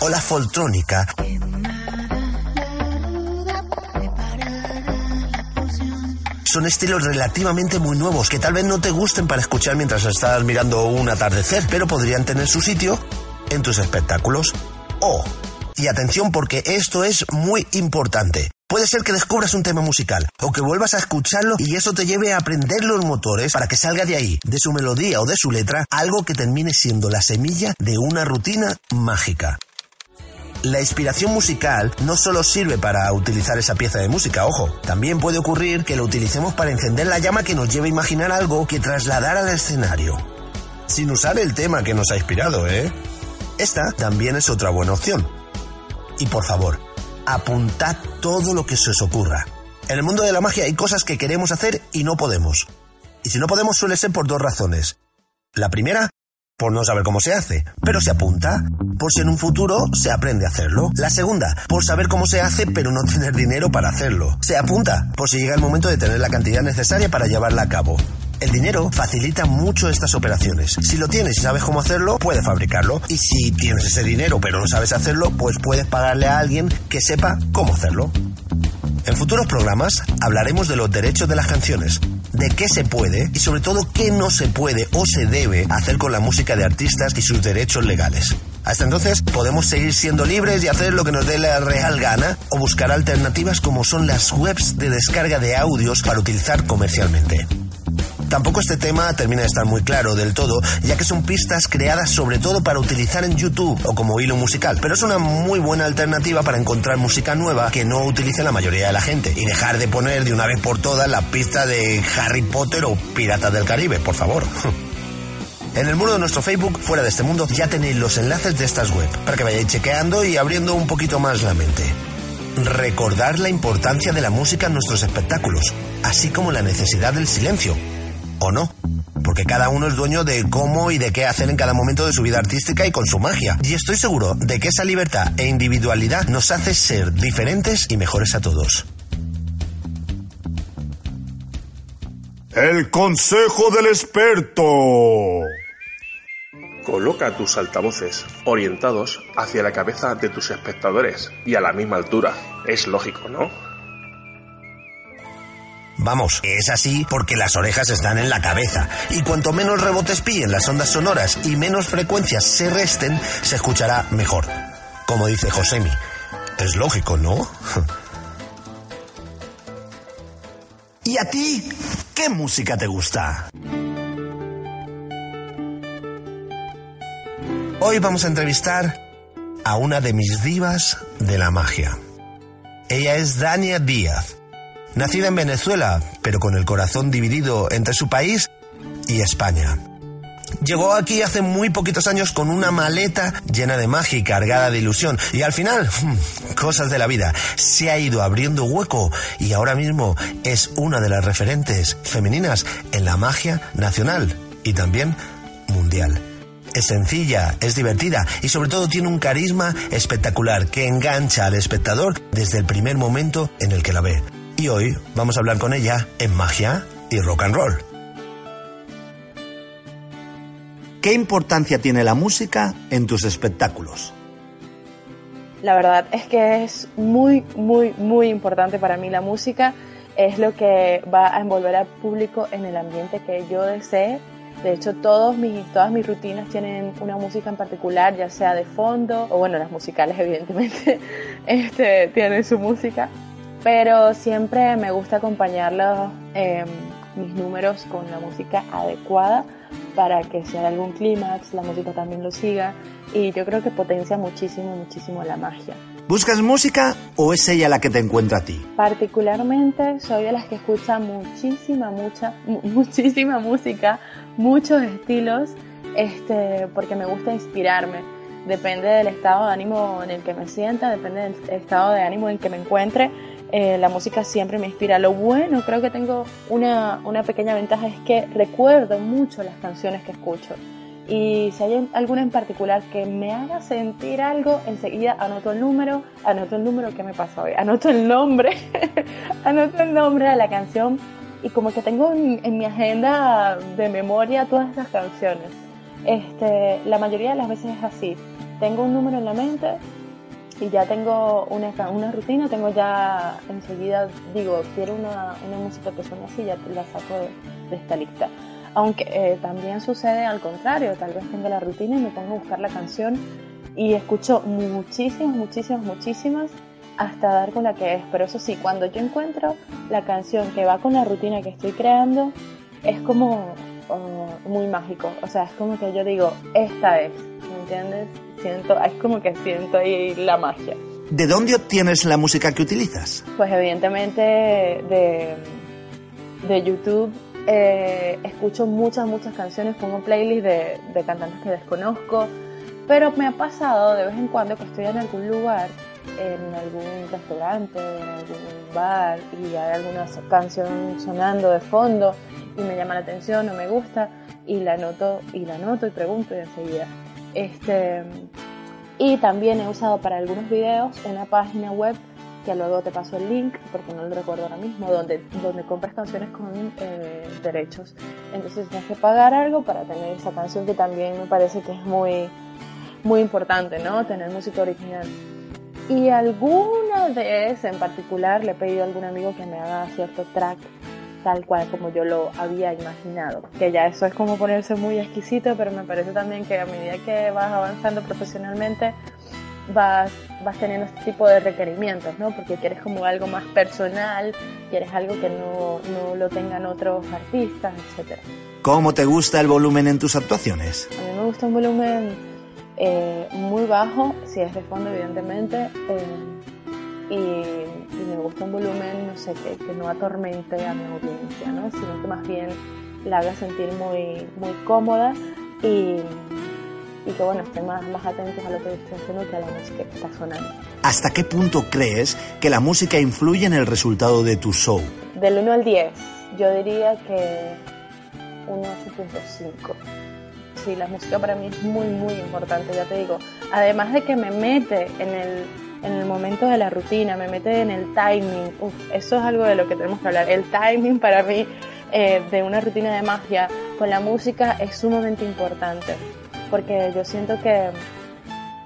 O la foltrónica son estilos relativamente muy nuevos que tal vez no te gusten para escuchar mientras estás mirando un atardecer, pero podrían tener su sitio en tus espectáculos. O, y atención porque esto es muy importante. Puede ser que descubras un tema musical o que vuelvas a escucharlo y eso te lleve a aprender los motores para que salga de ahí, de su melodía o de su letra, algo que termine siendo la semilla de una rutina mágica. La inspiración musical no solo sirve para utilizar esa pieza de música, ojo, también puede ocurrir que lo utilicemos para encender la llama que nos lleve a imaginar algo que trasladar al escenario. Sin usar el tema que nos ha inspirado, ¿eh? Esta también es otra buena opción. Y por favor, apuntad todo lo que se os ocurra. En el mundo de la magia hay cosas que queremos hacer y no podemos. Y si no podemos suele ser por dos razones. La primera, por no saber cómo se hace, pero se apunta, por si en un futuro se aprende a hacerlo. La segunda, por saber cómo se hace, pero no tener dinero para hacerlo. Se apunta, por si llega el momento de tener la cantidad necesaria para llevarla a cabo. El dinero facilita mucho estas operaciones. Si lo tienes y sabes cómo hacerlo, puedes fabricarlo. Y si tienes ese dinero pero no sabes hacerlo, pues puedes pagarle a alguien que sepa cómo hacerlo. En futuros programas hablaremos de los derechos de las canciones, de qué se puede y sobre todo qué no se puede o se debe hacer con la música de artistas y sus derechos legales. Hasta entonces podemos seguir siendo libres y hacer lo que nos dé la real gana o buscar alternativas como son las webs de descarga de audios para utilizar comercialmente. Tampoco este tema termina de estar muy claro del todo, ya que son pistas creadas sobre todo para utilizar en YouTube o como hilo musical, pero es una muy buena alternativa para encontrar música nueva que no utilice la mayoría de la gente y dejar de poner de una vez por todas la pista de Harry Potter o Piratas del Caribe, por favor. En el muro de nuestro Facebook, fuera de este mundo, ya tenéis los enlaces de estas web para que vayáis chequeando y abriendo un poquito más la mente. Recordar la importancia de la música en nuestros espectáculos, así como la necesidad del silencio, o no. Porque cada uno es dueño de cómo y de qué hacer en cada momento de su vida artística y con su magia. Y estoy seguro de que esa libertad e individualidad nos hace ser diferentes y mejores a todos. El consejo del experto. Coloca tus altavoces orientados hacia la cabeza de tus espectadores y a la misma altura. Es lógico, ¿no? Vamos, es así porque las orejas están en la cabeza y cuanto menos rebotes pillen las ondas sonoras y menos frecuencias se resten, se escuchará mejor. Como dice Josemi. Es lógico, ¿no? ¿Y a ti? ¿Qué música te gusta? Hoy vamos a entrevistar a una de mis divas de la magia. Ella es Dania Díaz, nacida en Venezuela, pero con el corazón dividido entre su país y España. Llegó aquí hace muy poquitos años con una maleta llena de magia y cargada de ilusión. Y al final, cosas de la vida, se ha ido abriendo hueco y ahora mismo es una de las referentes femeninas en la magia nacional y también mundial. Es sencilla, es divertida y sobre todo tiene un carisma espectacular que engancha al espectador desde el primer momento en el que la ve. Y hoy vamos a hablar con ella en magia y rock and roll. ¿Qué importancia tiene la música en tus espectáculos? La verdad es que es muy, muy, muy importante para mí la música. Es lo que va a envolver al público en el ambiente que yo desee. De hecho, todos mis, todas mis rutinas tienen una música en particular, ya sea de fondo, o bueno, las musicales evidentemente este, tienen su música, pero siempre me gusta acompañarlos em, mis números con la música adecuada para que hay algún clímax, la música también lo siga y yo creo que potencia muchísimo, muchísimo la magia. ¿Buscas música o es ella la que te encuentra a ti? Particularmente soy de las que escucha muchísima, mucha, muchísima música, muchos estilos, este, porque me gusta inspirarme. Depende del estado de ánimo en el que me sienta, depende del estado de ánimo en el que me encuentre. Eh, la música siempre me inspira. Lo bueno, creo que tengo una, una pequeña ventaja, es que recuerdo mucho las canciones que escucho. Y si hay alguna en particular que me haga sentir algo, enseguida anoto el número, anoto el número que me pasó hoy, anoto el nombre, anoto el nombre de la canción y como que tengo en, mi agenda de memoria todas esas canciones. Este, la mayoría de las veces es así. Tengo un número en la mente y ya tengo una, una rutina, tengo ya enseguida, digo, quiero una, una música que suene así, ya la saco de, de esta lista. Aunque eh, también sucede al contrario, tal vez tengo la rutina y me pongo a buscar la canción y escucho muchísimas, muchísimas, muchísimas hasta dar con la que es. Pero eso sí, cuando yo encuentro la canción que va con la rutina que estoy creando, es como oh, muy mágico. O sea, es como que yo digo, esta es, ¿me entiendes? Siento, es como que siento ahí la magia. ¿De dónde obtienes la música que utilizas? Pues evidentemente de, de YouTube eh, escucho muchas, muchas canciones, pongo playlist de, de cantantes que desconozco, pero me ha pasado de vez en cuando que estoy en algún lugar, en algún restaurante, en algún bar, y hay alguna canción sonando de fondo y me llama la atención o me gusta, y la anoto y la anoto y pregunto y enseguida. Este, y también he usado para algunos videos una página web que luego te paso el link, porque no lo recuerdo ahora mismo, donde, donde compras canciones con eh, derechos. Entonces tienes que pagar algo para tener esa canción que también me parece que es muy, muy importante, ¿no? Tener música original. Y alguna vez en particular le he pedido a algún amigo que me haga cierto track tal cual como yo lo había imaginado. Que ya eso es como ponerse muy exquisito, pero me parece también que a medida que vas avanzando profesionalmente, vas, vas teniendo este tipo de requerimientos, ¿no? Porque quieres como algo más personal, quieres algo que no, no lo tengan otros artistas, etc. ¿Cómo te gusta el volumen en tus actuaciones? A mí me gusta un volumen eh, muy bajo, si es de fondo, evidentemente. Eh, y, me gusta un volumen, no sé, que, que, no atormente a mi audiencia, ¿no? Sino que más bien la haga sentir muy, muy cómoda y, y que, bueno, estén más, más atentos a lo que estoy haciendo que a la música que está sonando. ¿Hasta qué punto crees que la música influye en el resultado de tu show? Del 1 al 10, yo diría que un 8.5 sí, la música para mí es muy, muy importante, ya te digo. Además de que me mete en el, en el momento de la rutina, me mete en el timing. Uf, eso es algo de lo que tenemos que hablar. El timing para mí eh, de una rutina de magia con la música es sumamente importante, porque yo siento que,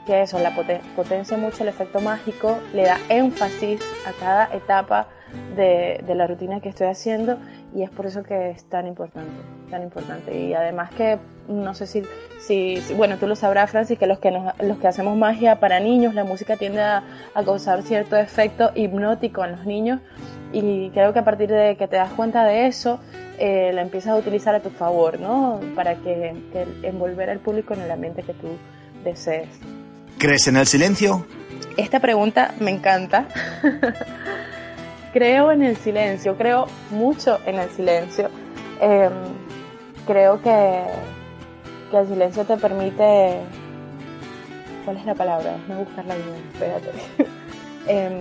que eso, la potencia mucho el efecto mágico, le da énfasis a cada etapa de, de la rutina que estoy haciendo y es por eso que es tan importante, tan importante. Y además que, no sé si, si, bueno, tú lo sabrás, Francis, que los que, los que hacemos magia para niños, la música tiende a, causar cierto efecto hipnótico en los niños y creo que a partir de que te das cuenta de eso, eh, la empiezas a utilizar a tu favor, ¿no? Para que, que envolver al público en el ambiente que tú desees. ¿Crees en el silencio? Esta pregunta me encanta. creo en el silencio, creo mucho en el silencio. Em, creo que, que, el silencio te permite... ¿Cuál es la palabra? No buscarla bien, espérate. Em,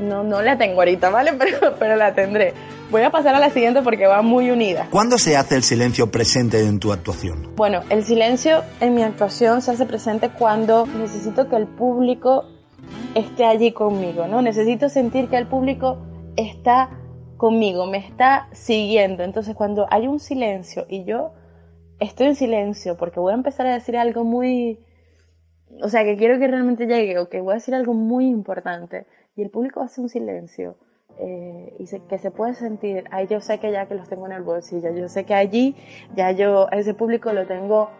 no, no la tengo ahorita, ¿vale? Pero, pero la tendré. Voy a pasar a la siguiente porque va muy unida. ¿Cuándo se hace el silencio presente en tu actuación? Bueno, el silencio en mi actuación se hace presente cuando necesito que el público esté allí conmigo, ¿no? Necesito sentir que el público está conmigo, me está siguiendo. Entonces cuando hay un silencio y yo estoy en silencio porque voy a empezar a decir algo muy, o sea, que quiero que realmente llegue o que voy a decir algo muy importante y el público hace un silencio eh, y que se puede sentir, ahí yo sé que ya que los tengo en el bolsillo, yo sé que allí ya yo, ese público lo tengo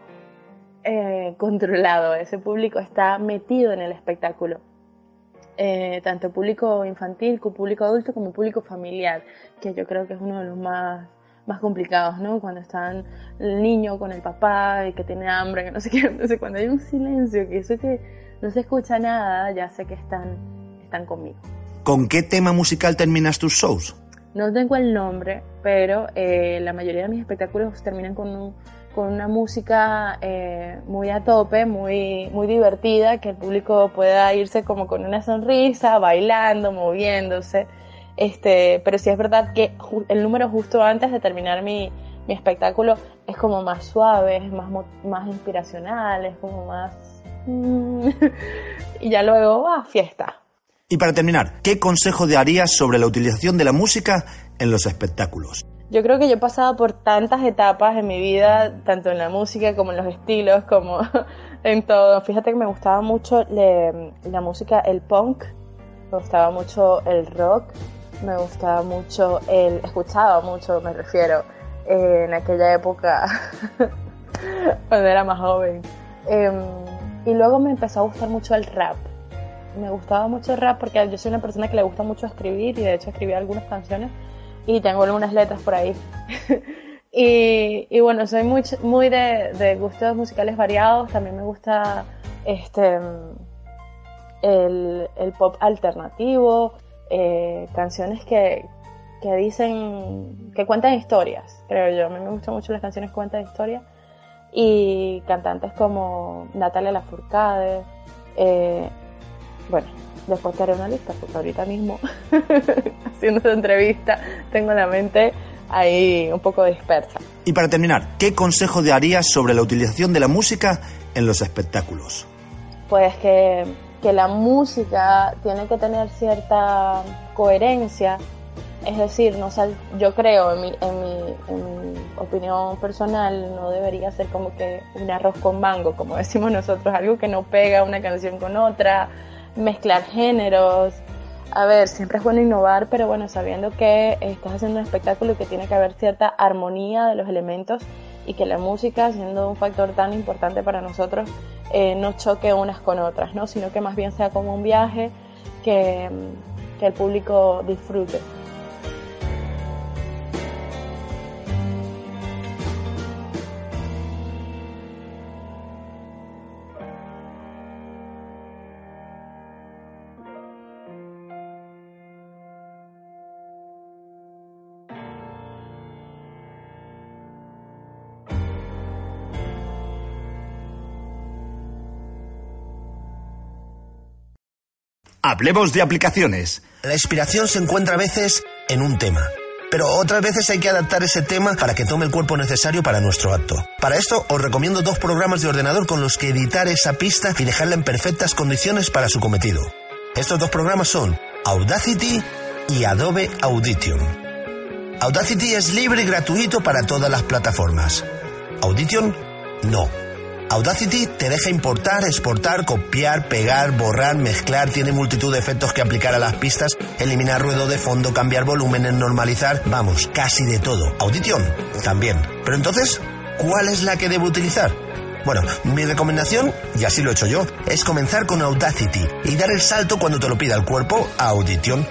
eh, controlado, ese público está metido en el espectáculo. Eh, tanto público infantil como público adulto como público familiar, que yo creo que es uno de los más, más complicados, ¿no? Cuando están el niño con el papá y que tiene hambre, que no sé qué, entonces cuando hay un silencio, que eso que no se escucha nada, ya sé que están, están conmigo. ¿Con qué tema musical terminas tus shows? No tengo el nombre, pero eh, la mayoría de mis espectáculos terminan con un con una música eh, muy a tope, muy, muy divertida, que el público pueda irse como con una sonrisa, bailando, moviéndose. Este, pero sí es verdad que el número justo antes de terminar mi, mi espectáculo es como más suave, es más, más inspiracional, es como más... y ya luego va, fiesta. Y para terminar, ¿qué consejo darías sobre la utilización de la música en los espectáculos? Yo creo que yo he pasado por tantas etapas en mi vida, tanto en la música como en los estilos, como en todo. Fíjate que me gustaba mucho la música, el punk, me gustaba mucho el rock, me gustaba mucho el... escuchaba mucho, me refiero, en aquella época, cuando era más joven. Em, y luego me empezó a gustar mucho el rap. Me gustaba mucho el rap porque yo soy una persona que le gusta mucho escribir y de hecho escribí algunas canciones y tengo algunas letras por ahí. y, bueno, soy muy, muy de, gustos musicales variados, también me gusta este el, pop alternativo, eh, canciones que, que dicen, que cuentan historias, creo yo. A mí me gustan mucho las canciones que cuentan historias. Y cantantes como Natalia Lafourcade, eh, bueno, Después te haré una lista, porque ahorita mismo, haciendo esta entrevista, tengo en la mente ahí un poco dispersa. Y para terminar, ¿qué consejo darías sobre la utilización de la música en los espectáculos? Pues que, que la música tiene que tener cierta coherencia, es decir, no sal- yo creo, en mi, en, mi, en mi opinión personal, no debería ser como que un arroz con mango, como decimos nosotros, algo que no pega una canción con otra, mezclar géneros. A ver, siempre es bueno innovar, pero bueno, sabiendo que estás haciendo un espectáculo y que tiene que haber cierta armonía de los elementos y que la música, siendo un factor tan importante para nosotros, eh, no choque unas con otras, ¿no? sino que más bien sea como un viaje que, que el público disfrute. Hablemos de aplicaciones. La inspiración se encuentra a veces en un tema. Pero otras veces hay que adaptar ese tema para que tome el cuerpo necesario para nuestro acto. Para esto os recomiendo dos programas de ordenador con los que editar esa pista y dejarla en perfectas condiciones para su cometido. Estos dos programas son Audacity y Adobe Audition. Audacity es libre y gratuito para todas las plataformas. Audition no. Audacity te deja importar, exportar, copiar, pegar, borrar, mezclar, tiene multitud de efectos que aplicar a las pistas, eliminar ruido de fondo, cambiar volúmenes, normalizar, vamos, casi de todo. Audition también. Pero entonces, ¿cuál es la que debo utilizar? Bueno, mi recomendación, y así lo he hecho yo, es comenzar con Audacity y dar el salto cuando te lo pida el cuerpo a Audition.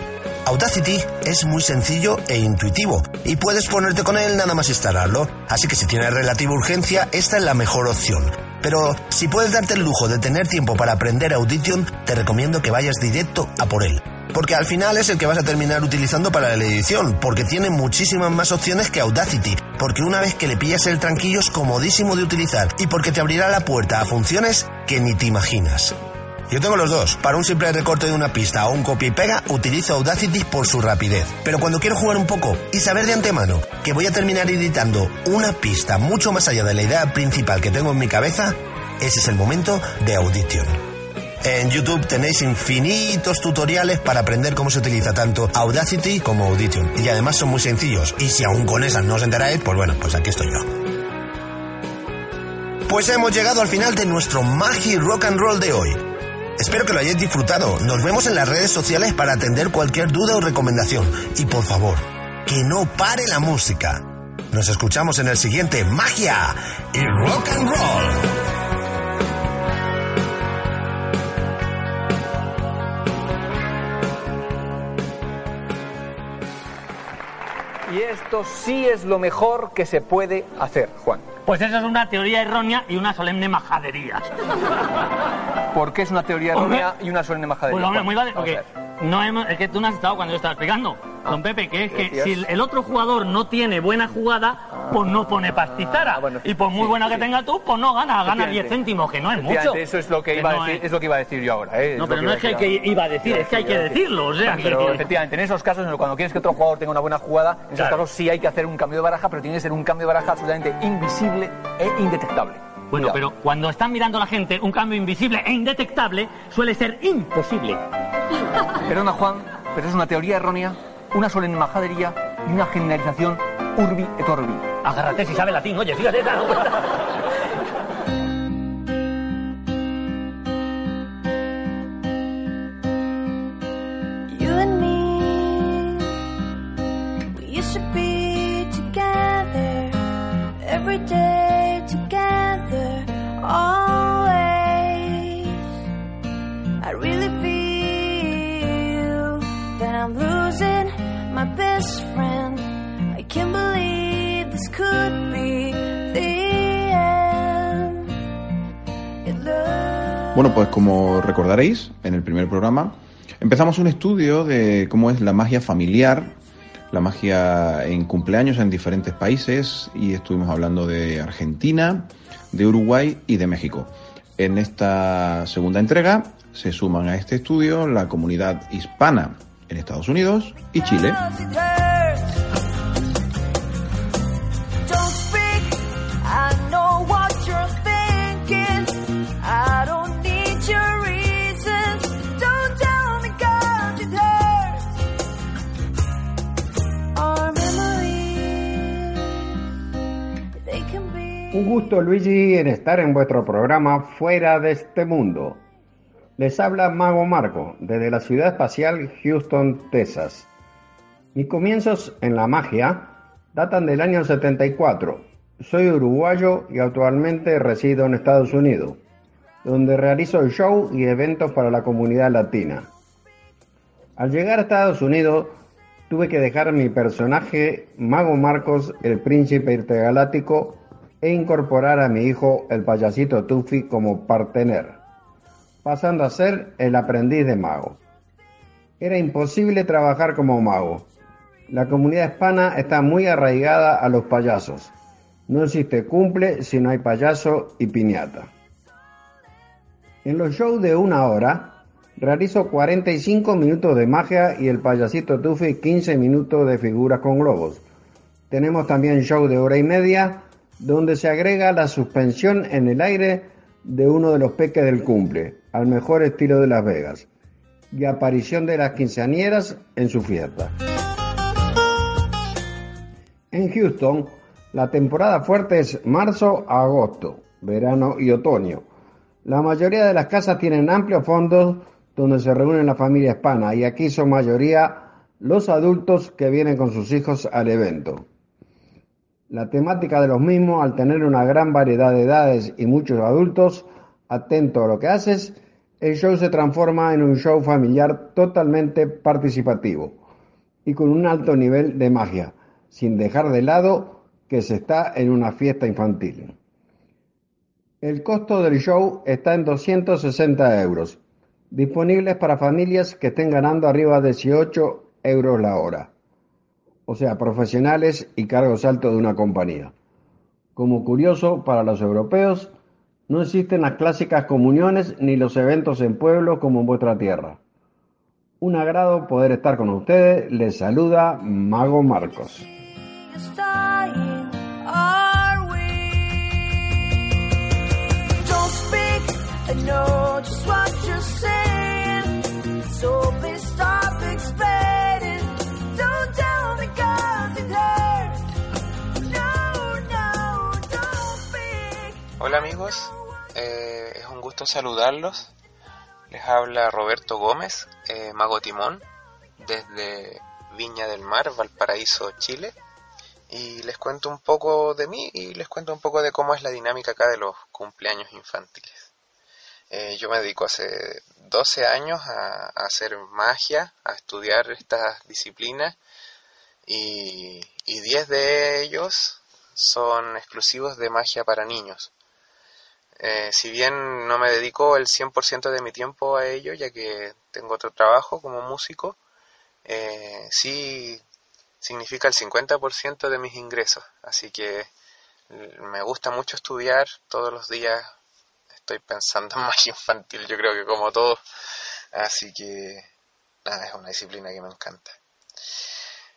Audacity es muy sencillo e intuitivo y puedes ponerte con él nada más instalarlo, así que si tienes relativa urgencia, esta es la mejor opción. Pero si puedes darte el lujo de tener tiempo para aprender Audition, te recomiendo que vayas directo a por él. Porque al final es el que vas a terminar utilizando para la edición, porque tiene muchísimas más opciones que Audacity, porque una vez que le pillas el tranquillo es comodísimo de utilizar y porque te abrirá la puerta a funciones que ni te imaginas. Yo tengo los dos. Para un simple recorte de una pista o un copia y pega, utilizo Audacity por su rapidez. Pero cuando quiero jugar un poco y saber de antemano que voy a terminar editando una pista mucho más allá de la idea principal que tengo en mi cabeza, ese es el momento de Audition. En YouTube tenéis infinitos tutoriales para aprender cómo se utiliza tanto Audacity como Audition. Y además son muy sencillos. Y si aún con esas no os enteráis, pues bueno, pues aquí estoy yo. Pues hemos llegado al final de nuestro Magi Rock and Roll de hoy. Espero que lo hayáis disfrutado. Nos vemos en las redes sociales para atender cualquier duda o recomendación. Y por favor, que no pare la música. Nos escuchamos en el siguiente Magia y Rock and Roll. Esto sí es lo mejor que se puede hacer, Juan. Pues esa es una teoría errónea y una solemne majadería. ¿Por qué es una teoría errónea y una solemne majadería? Pues hombre, muy vale, porque. No hemos- es que tú no has estado cuando yo estaba explicando, don Pepe, que es que si el- otro jugador no tiene buena jugada, pues no pone pastizara. y por muy sí, buena que tenga tú, pues no gana, gana 10 Efectivamente. céntimos, que no es mucho. Eso es lo que, Que iba no a decir, es- es lo que iba a decir yo ahora. ¿eh? No, pero no es que que iba a decir, es que hay que decirlo, o sea, que- Pero que- efectivamente, en esos casos, cuando quieres que otro jugador tenga una buena jugada, en esos Claro. casos sí hay que hacer un cambio de baraja, pero tiene que ser un cambio de baraja absolutamente invisible e indetectable. Bueno, pero cuando están mirando la gente, un cambio invisible e indetectable suele ser imposible. Perdona, Juan, pero es una teoría errónea, una solemne majadería y una generalización urbi et orbi. Agárrate si sabe latín, oye, fíjate, esa no. You and could be the end. It looks Bueno, pues como recordaréis, en el primer programa empezamos un estudio de cómo es la magia familiar, la magia en cumpleaños en diferentes países y estuvimos hablando de Argentina, de Uruguay y de México. En esta segunda entrega se suman a este estudio la comunidad hispana en Estados Unidos y Chile. Un gusto Luigi en estar en vuestro programa Fuera de este Mundo. Les habla Mago Marco desde la ciudad espacial Houston, Texas. Mis comienzos en la magia datan del año 74. Soy uruguayo y actualmente resido en Estados Unidos, donde realizo shows y eventos para la comunidad latina. Al llegar a Estados Unidos tuve que dejar mi personaje Mago Marcos, el príncipe intergaláctico, e incorporar a mi hijo, el payasito Tuffy, como partener, pasando a ser el aprendiz de mago. Era imposible trabajar como mago. La comunidad hispana está muy arraigada a los payasos. No existe cumple si no hay payaso y piñata. En los shows de una hora, realizo 45 minutos de magia y el payasito Tuffy 15 minutos de figuras con globos. Tenemos también show de hora y media donde se agrega la suspensión en el aire de uno de los peques del cumple, al mejor estilo de Las Vegas, y aparición de las quinceañeras en su fiesta. En Houston, la temporada fuerte es marzo a agosto, verano y otoño. La mayoría de las casas tienen amplios fondos donde se reúnen la familia hispana y aquí son mayoría los adultos que vienen con sus hijos al evento. La temática de los mismos, al tener una gran variedad de edades y muchos adultos atentos a lo que haces, el show se transforma en un show familiar totalmente participativo y con un alto nivel de magia, sin dejar de lado que se está en una fiesta infantil. El costo del show está en 260 euros, disponibles para familias que estén ganando arriba de 18 euros la hora o sea, profesionales y cargos altos de una compañía. Como curioso, para los europeos, no existen las clásicas comuniones ni los eventos en pueblos como en vuestra tierra. Un agrado poder estar con ustedes. Les saluda Mago Marcos. Hola amigos, eh, es un gusto saludarlos. Les habla Roberto Gómez, eh, Mago Timón, desde Viña del Mar, Valparaíso, Chile. Y les cuento un poco de mí y les cuento un poco de cómo es la dinámica acá de los cumpleaños infantiles. Eh, yo me dedico hace 12 años a, hacer magia, a estudiar estas disciplinas y, y 10 de ellos son exclusivos de magia para niños. Eh, si bien no me dedico el 100% de mi tiempo a ello, ya que tengo otro trabajo como músico, eh, sí significa el 50% de mis ingresos. Así que me gusta mucho estudiar, todos los días estoy pensando en magia infantil, yo creo que como todos. Así que es una disciplina que me encanta.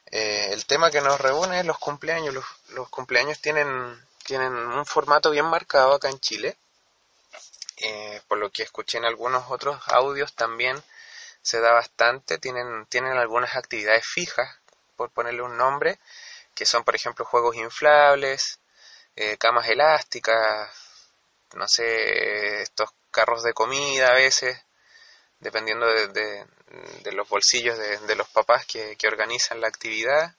Eh, el tema que nos reúne es los cumpleaños. Los, los cumpleaños tienen, tienen un formato bien marcado acá en Chile eh, por lo que escuché en algunos otros audios también se da bastante, tienen, tienen algunas actividades fijas, por ponerle un nombre, que son por ejemplo juegos inflables, eh, camas elásticas, no sé, estos carros de comida a veces, dependiendo de, los bolsillos de, los papás que, organizan la actividad.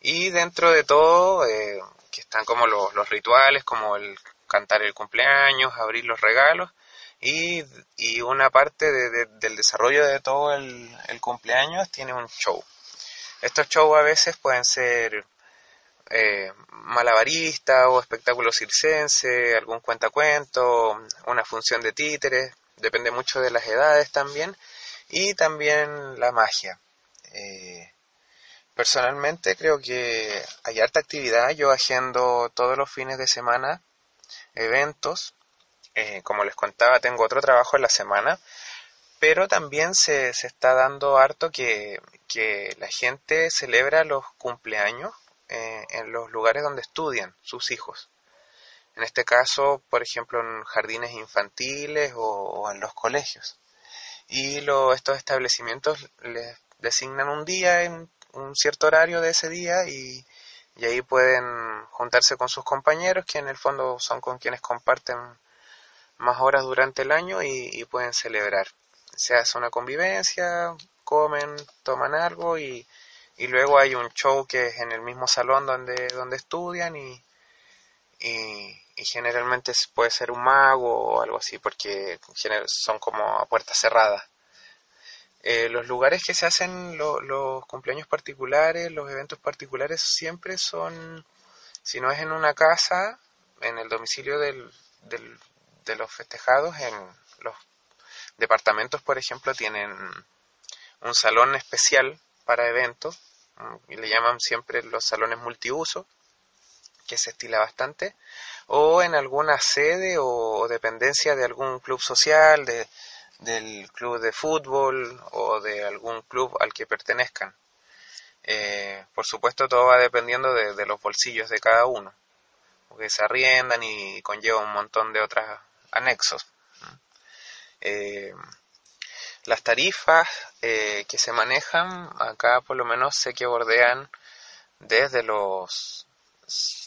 Y dentro de todo, eh, que están como los rituales, como el cantar el cumpleaños, abrir los regalos y, y una parte del desarrollo de todo el, cumpleaños tiene un show. Estos shows a veces pueden ser eh, malabarista o espectáculo circense, algún cuentacuento, una función de títeres, depende mucho de las edades también, y también la magia. Eh, personalmente creo que hay harta actividad, yo haciendo todos los fines de semana eventos. Eh, como les contaba, tengo otro trabajo en la semana, pero también se, se está dando harto que, que, la gente celebra los cumpleaños eh, en los lugares donde estudian sus hijos. En este caso, por ejemplo, en jardines infantiles o, en los colegios. Y lo, estos establecimientos les designan un día en un cierto horario de ese día y, y ahí pueden juntarse con sus compañeros, que en el fondo son con quienes comparten más horas durante el año y, pueden celebrar. Se hace una convivencia, comen, toman algo y, y luego hay un show que es en el mismo salón donde, donde estudian y, y, y generalmente puede ser un mago o algo así porque son como a puertas cerradas. Eh, los lugares que se hacen los cumpleaños particulares, los eventos particulares, siempre son, si no es en una casa, en el domicilio del, del, de los festejados, en los departamentos, por ejemplo, tienen un salón especial para eventos, y le llaman siempre los salones multiuso, que se estila bastante, o en alguna sede o dependencia de algún club social, de, del club de fútbol o de algún club al que pertenezcan. Eh, por supuesto, todo va dependiendo de, los bolsillos de cada uno, porque se arriendan y conlleva un montón de otros anexos. Eh, las tarifas eh, que se manejan acá por lo menos sé que bordean desde los,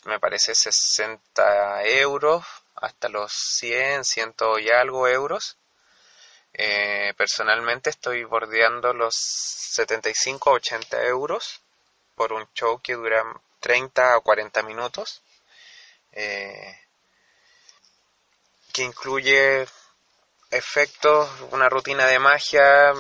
me parece, 60 euros hasta los 100, 100 y algo euros. Eh, personalmente estoy bordeando los 75 a 80 euros por un show que dura 30 a 40 minutos, eh, que incluye efectos, una rutina de magia,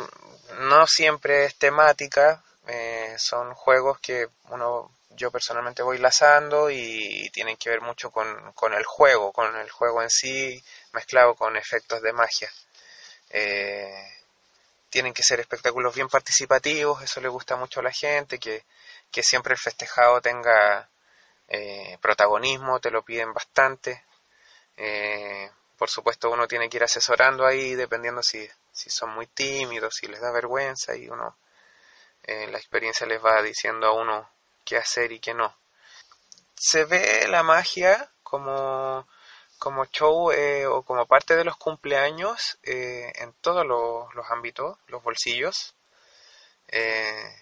no siempre es temática, eh, son juegos que uno yo personalmente voy lazando y tienen que ver mucho con, con el juego, con el juego en sí, mezclado con efectos de magia. Eh, tienen que ser espectáculos bien participativos, eso le gusta mucho a la gente, que, que siempre el festejado tenga eh, protagonismo, te lo piden bastante. Eh, por supuesto uno tiene que ir asesorando ahí dependiendo si, si son muy tímidos, si les da vergüenza y uno, la experiencia les va diciendo a uno qué hacer y qué no. Se ve la magia como como show eh, o como parte de los cumpleaños eh, en todos los, ámbitos, los bolsillos. Eh,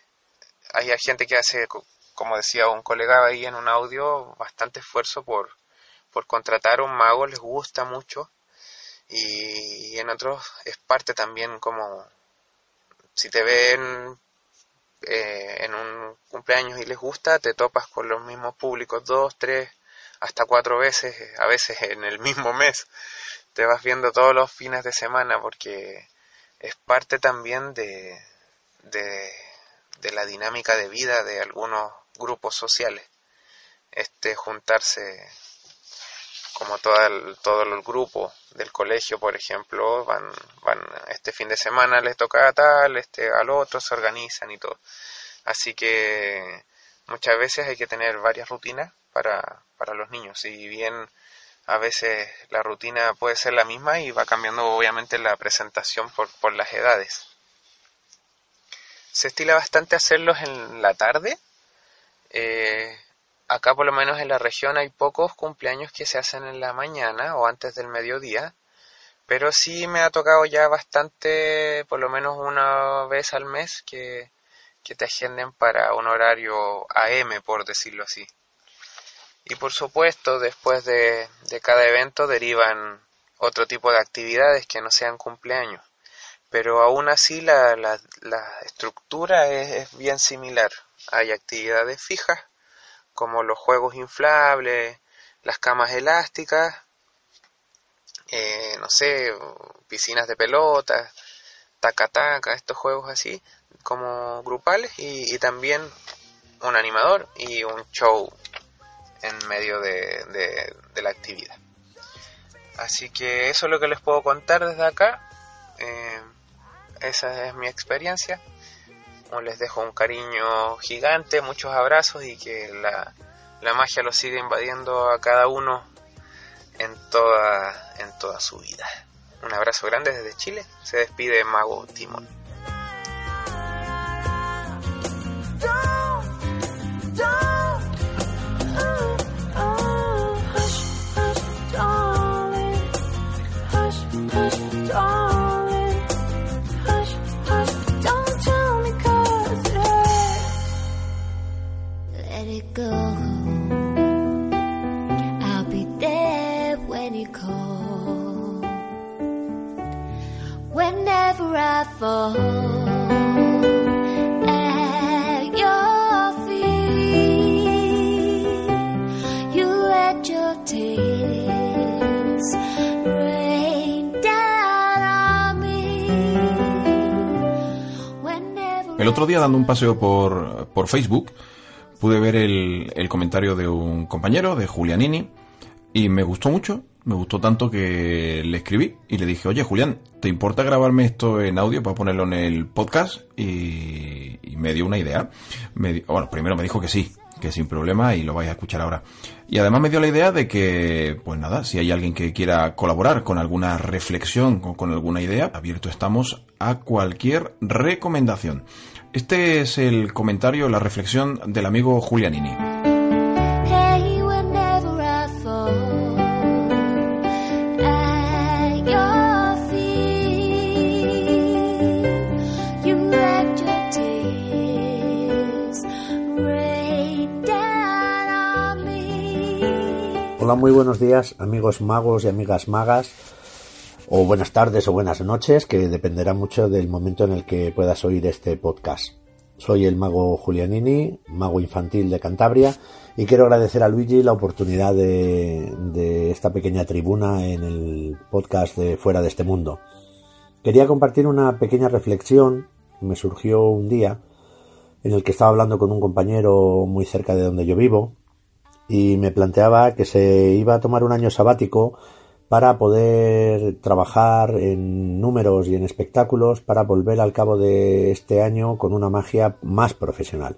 hay gente que hace, como decía un colega ahí en un audio, bastante esfuerzo por, por contratar un mago, les gusta mucho. Y, en otros es parte también como si te ven en un cumpleaños y les gusta, te topas con los mismos públicos dos, tres, hasta cuatro veces, a veces en el mismo mes. Te vas viendo todos los fines de semana porque es parte también de, de, la dinámica de vida de algunos grupos sociales. Este juntarse como todo el, todo el del colegio, por ejemplo, van, van este fin de semana les toca a tal, este al otro, se organizan y todo. Así que muchas veces hay que tener varias rutinas para, para los niños. Si bien a veces la rutina puede ser la misma y va cambiando obviamente la presentación por, por las edades. Se estila bastante hacerlos en la tarde. Eh, acá por lo menos en la región hay pocos cumpleaños que se hacen en la mañana o antes del mediodía. Pero sí me ha tocado ya bastante, por lo menos una vez al mes, que, que te agenden para un horario AM, por decirlo así. Y por supuesto, después de, cada evento derivan otro tipo de actividades que no sean cumpleaños. Pero aún así la, la, estructura es, bien similar. Hay actividades fijas, como los juegos inflables, las camas elásticas, eh, no sé, piscinas de pelotas, taca-taca, estos juegos así, como grupales, y, y también un animador y un show en medio de, la actividad. Así que eso es lo que les puedo contar desde acá. Eh, esa es mi experiencia. Les dejo un cariño gigante, muchos abrazos y que la, la magia lo siga invadiendo a cada uno en toda, en toda su vida. Un abrazo grande desde Chile. Se despide Mago Timón. El otro día dando un paseo por, por Facebook pude ver el, el comentario de un compañero, de Julianini, y me gustó mucho, me gustó tanto que le escribí y le dije, oye Julián, ¿te importa grabarme esto en audio para ponerlo en el podcast? Y, me dio una idea. Me di- bueno, primero me dijo que sí, que sin problema y lo vais a escuchar ahora. Y además me dio la idea de que, pues nada, si hay alguien que quiera colaborar con alguna reflexión o con alguna idea, abierto estamos a cualquier recomendación. Este es el comentario, la reflexión del amigo Julianini. Hola, muy buenos días, amigos magos y amigas magas, o buenas tardes o buenas noches, que dependerá mucho del momento en el que puedas oír este podcast. Soy el mago Julianini, mago infantil de Cantabria, y quiero agradecer a Luigi la oportunidad de, de esta pequeña tribuna en el podcast de Fuera de este Mundo. Quería compartir una pequeña reflexión que me surgió un día en el que estaba hablando con un compañero muy cerca de donde yo vivo, y me planteaba que se iba a tomar un año sabático para poder trabajar en números y en espectáculos para volver al cabo de este año con una magia más profesional,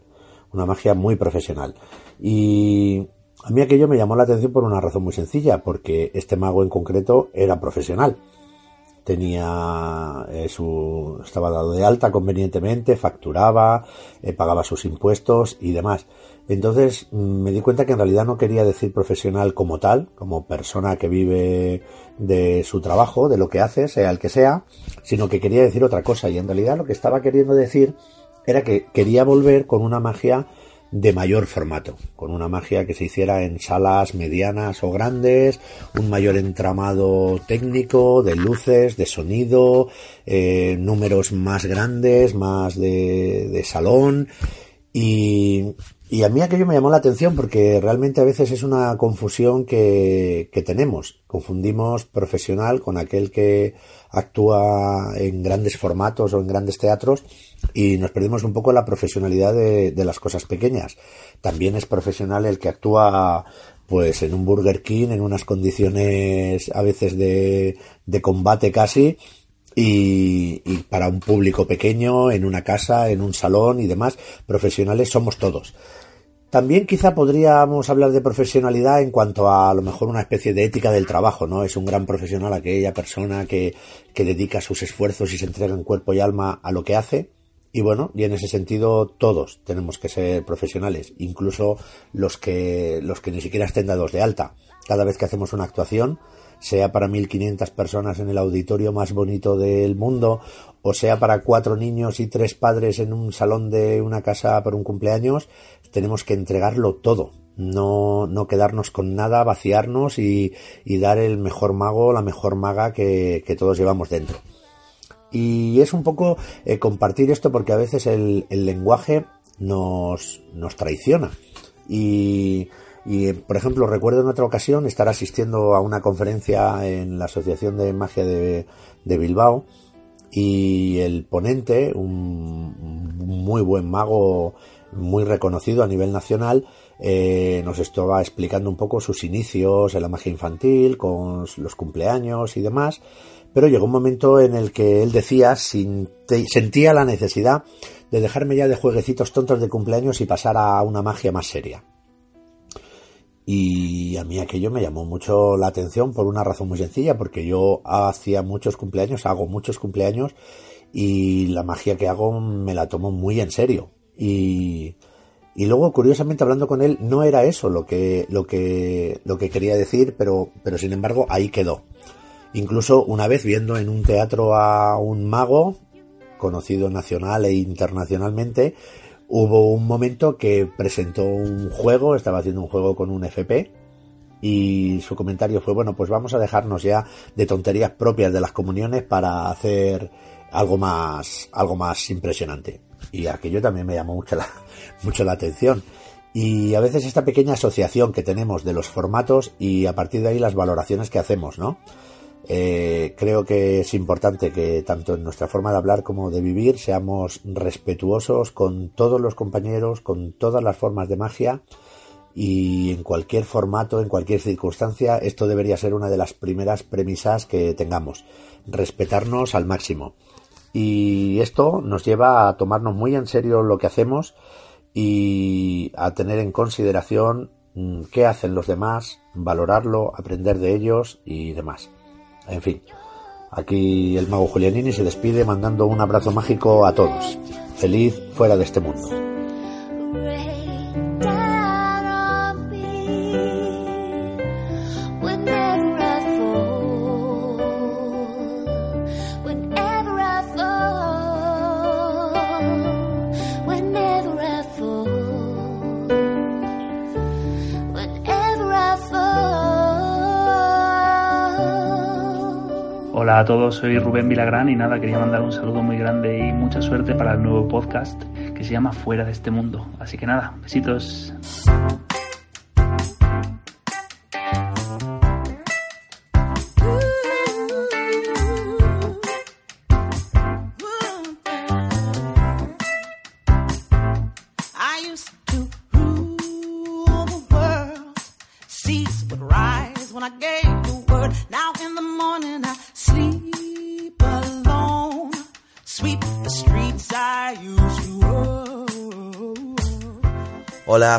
una magia muy profesional. Y a mí aquello me llamó la atención por una razón muy sencilla, porque este mago en concreto era profesional. Tenía eh, su estaba dado de alta convenientemente, facturaba, eh, pagaba sus impuestos y demás. Entonces me di cuenta que en realidad no quería decir profesional como tal, como persona que vive de su trabajo, de lo que hace, sea el que sea, sino que quería decir otra cosa. Y en realidad lo que estaba queriendo decir era que quería volver con una magia de mayor formato, con una magia que se hiciera en salas medianas o grandes, un mayor entramado técnico, de luces, de sonido, eh, números más grandes, más de, de salón y, y a mí aquello me llamó la atención porque realmente a veces es una confusión que, que tenemos. Confundimos profesional con aquel que actúa en grandes formatos o en grandes teatros y nos perdemos un poco la profesionalidad de, de las cosas pequeñas. También es profesional el que actúa pues en un Burger King en unas condiciones a veces de, de combate casi y, y, para un público pequeño, en una casa, en un salón y demás, profesionales somos todos. También quizá podríamos hablar de profesionalidad en cuanto a a lo mejor una especie de ética del trabajo, ¿no? Es un gran profesional aquella persona que, que dedica sus esfuerzos y se entrega en cuerpo y alma a lo que hace. Y bueno, y en ese sentido todos tenemos que ser profesionales, incluso los que, los que ni siquiera estén dados de alta. Cada vez que hacemos una actuación, sea para 1.500 personas en el auditorio más bonito del mundo, o sea para cuatro niños y tres padres en un salón de una casa por un cumpleaños, tenemos que entregarlo todo. No, no quedarnos con nada, vaciarnos y, y dar el mejor mago, la mejor maga que, que todos llevamos dentro. Y es un poco eh, compartir esto porque a veces el, el lenguaje nos, nos traiciona. Y, y, por ejemplo, recuerdo en otra ocasión estar asistiendo a una conferencia en la Asociación de Magia de, de Bilbao y el ponente, un, un, muy buen mago, muy reconocido a nivel nacional, eh, nos estaba explicando un poco sus inicios en la magia infantil, con los cumpleaños y demás. Pero llegó un momento en el que él decía, sentía la necesidad de dejarme ya de jueguecitos tontos de cumpleaños y pasar a una magia más seria. Y a mí aquello me llamó mucho la atención por una razón muy sencilla, porque yo hacía muchos cumpleaños, hago muchos cumpleaños y la magia que hago me la tomo muy en serio. Y, luego, curiosamente, hablando con él, no era eso lo que, lo que, lo que quería decir, pero, pero sin embargo ahí quedó. Incluso una vez viendo en un teatro a un mago, conocido nacional e internacionalmente, hubo un momento que presentó un juego, estaba haciendo un juego con un FP, y su comentario fue, bueno, pues vamos a dejarnos ya de tonterías propias de las comuniones para hacer algo más, algo más impresionante. Y aquello también me llamó mucho la, mucho la atención. Y a veces esta pequeña asociación que tenemos de los formatos y a partir de ahí las valoraciones que hacemos, ¿no? Eh, creo que es importante que tanto en nuestra forma de hablar como de vivir seamos respetuosos con todos los compañeros, con todas las formas de magia y en cualquier formato, en cualquier circunstancia, esto debería ser una de las primeras premisas que tengamos, respetarnos al máximo. Y esto nos lleva a tomarnos muy en serio lo que hacemos y a tener en consideración mm, qué hacen los demás, valorarlo, aprender de ellos y demás. En fin, aquí el mago Julianini se despide mandando un abrazo mágico a todos. Feliz fuera de este mundo. Hola a todos, soy Rubén Vilagrán y nada, quería mandar un saludo muy grande y mucha suerte para el nuevo podcast que se llama Fuera de este mundo. Así que nada, besitos.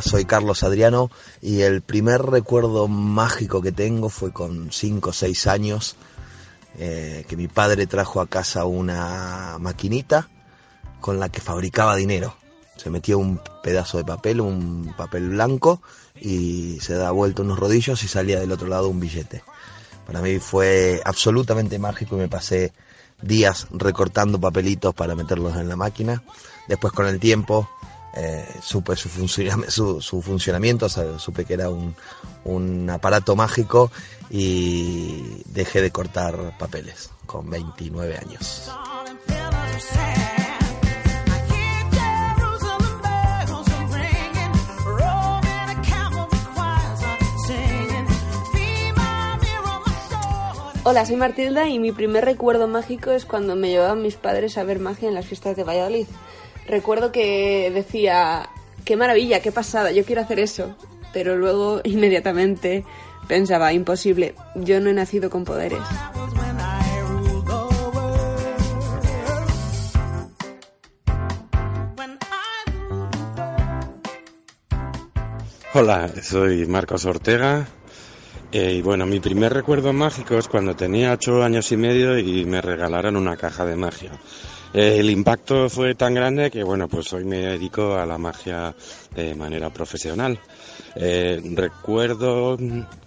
Soy Carlos Adriano y el primer recuerdo mágico que tengo fue con 5 o 6 años eh, que mi padre trajo a casa una maquinita con la que fabricaba dinero. Se metía un pedazo de papel, un papel blanco y se da vuelta unos rodillos y salía del otro lado un billete. Para mí fue absolutamente mágico y me pasé días recortando papelitos para meterlos en la máquina. Después con el tiempo eh, supe su, funciona- su, su funcionamiento, supe que era un, un aparato mágico y dejé de cortar papeles con 29 años. Hola, soy Matilda y mi primer recuerdo mágico es cuando me llevaban mis padres a ver magia en las fiestas de Valladolid. Recuerdo que decía, qué maravilla, qué pasada, yo quiero hacer eso. Pero luego inmediatamente pensaba, imposible, yo no he nacido con poderes. Hola, soy Marcos Ortega. eh, y bueno, mi primer recuerdo mágico es cuando tenía ocho años y medio y me regalaron una caja de magia. Eh, el impacto fue tan grande que bueno, pues hoy me dedico a la magia de manera profesional. Eh, recuerdo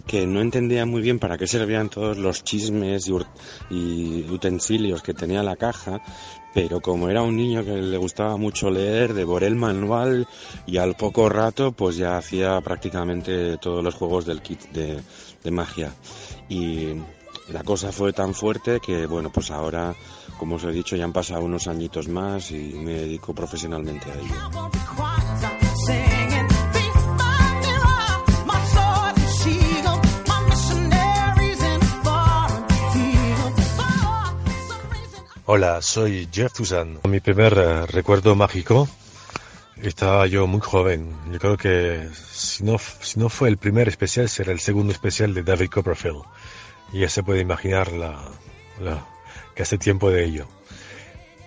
que no entendía muy bien para qué servían todos los chismes y, utensilios que tenía la caja, pero como era un niño que le gustaba mucho leer, devoré el manual y al poco rato pues ya hacía prácticamente todos los juegos del kit de, de magia. Y la cosa fue tan fuerte que bueno, pues ahora, como os he dicho, ya han pasado unos añitos más y me dedico profesionalmente a ello. Hola, soy Jeff Tuzan. Mi primer eh, recuerdo mágico, estaba yo muy joven. Yo creo que si no, si no fue el primer especial, será el segundo especial de David Copperfield. Y ya se puede imaginar la, que hace tiempo de ello.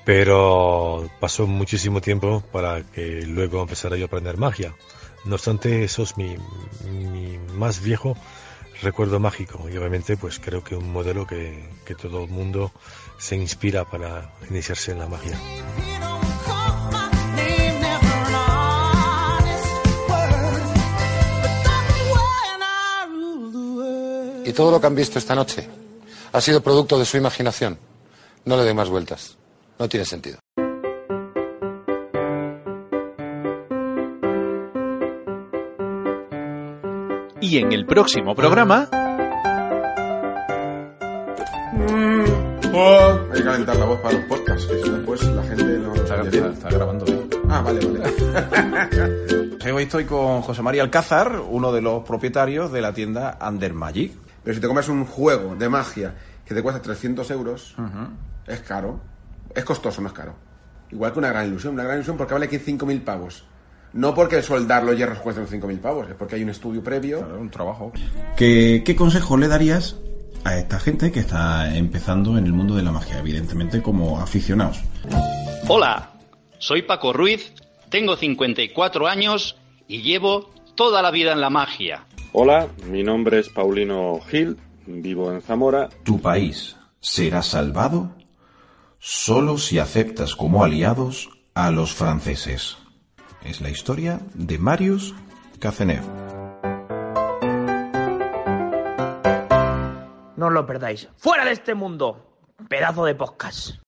Pero pasó muchísimo tiempo para que luego empezara yo a aprender magia. No obstante, eso es mi, mi más viejo recuerdo mágico y obviamente pues creo que un modelo que, que todo el mundo se inspira para iniciarse en la magia. Y todo lo que han visto esta noche ha sido producto de su imaginación. No le dé más vueltas. No tiene sentido. Y en el próximo programa... Oh, hay que calentar la voz para los podcasts, que si no, después la gente no está, está grabando. Ah, vale, vale. Hoy estoy con José María Alcázar, uno de los propietarios de la tienda Under Magic. Pero si te comes un juego de magia que te cuesta 300 euros, es caro. Es costoso, no es caro. Igual que una gran ilusión. Una gran ilusión porque vale aquí 5.000 pavos. No porque soldar los hierros cuesta 5.000 pavos, es porque hay un estudio previo. un trabajo. ¿Qué, ¿Qué consejo le darías a esta gente que está empezando en el mundo de la magia, evidentemente como aficionados? Hola, soy Paco Ruiz, tengo 54 años y llevo toda la vida en la magia. Hola, mi nombre es Paulino Gil, vivo en Zamora. Tu país será salvado solo si aceptas como aliados a los franceses. Es la historia de Marius Cacenev. No os lo perdáis. ¡Fuera de este mundo! Pedazo de podcast.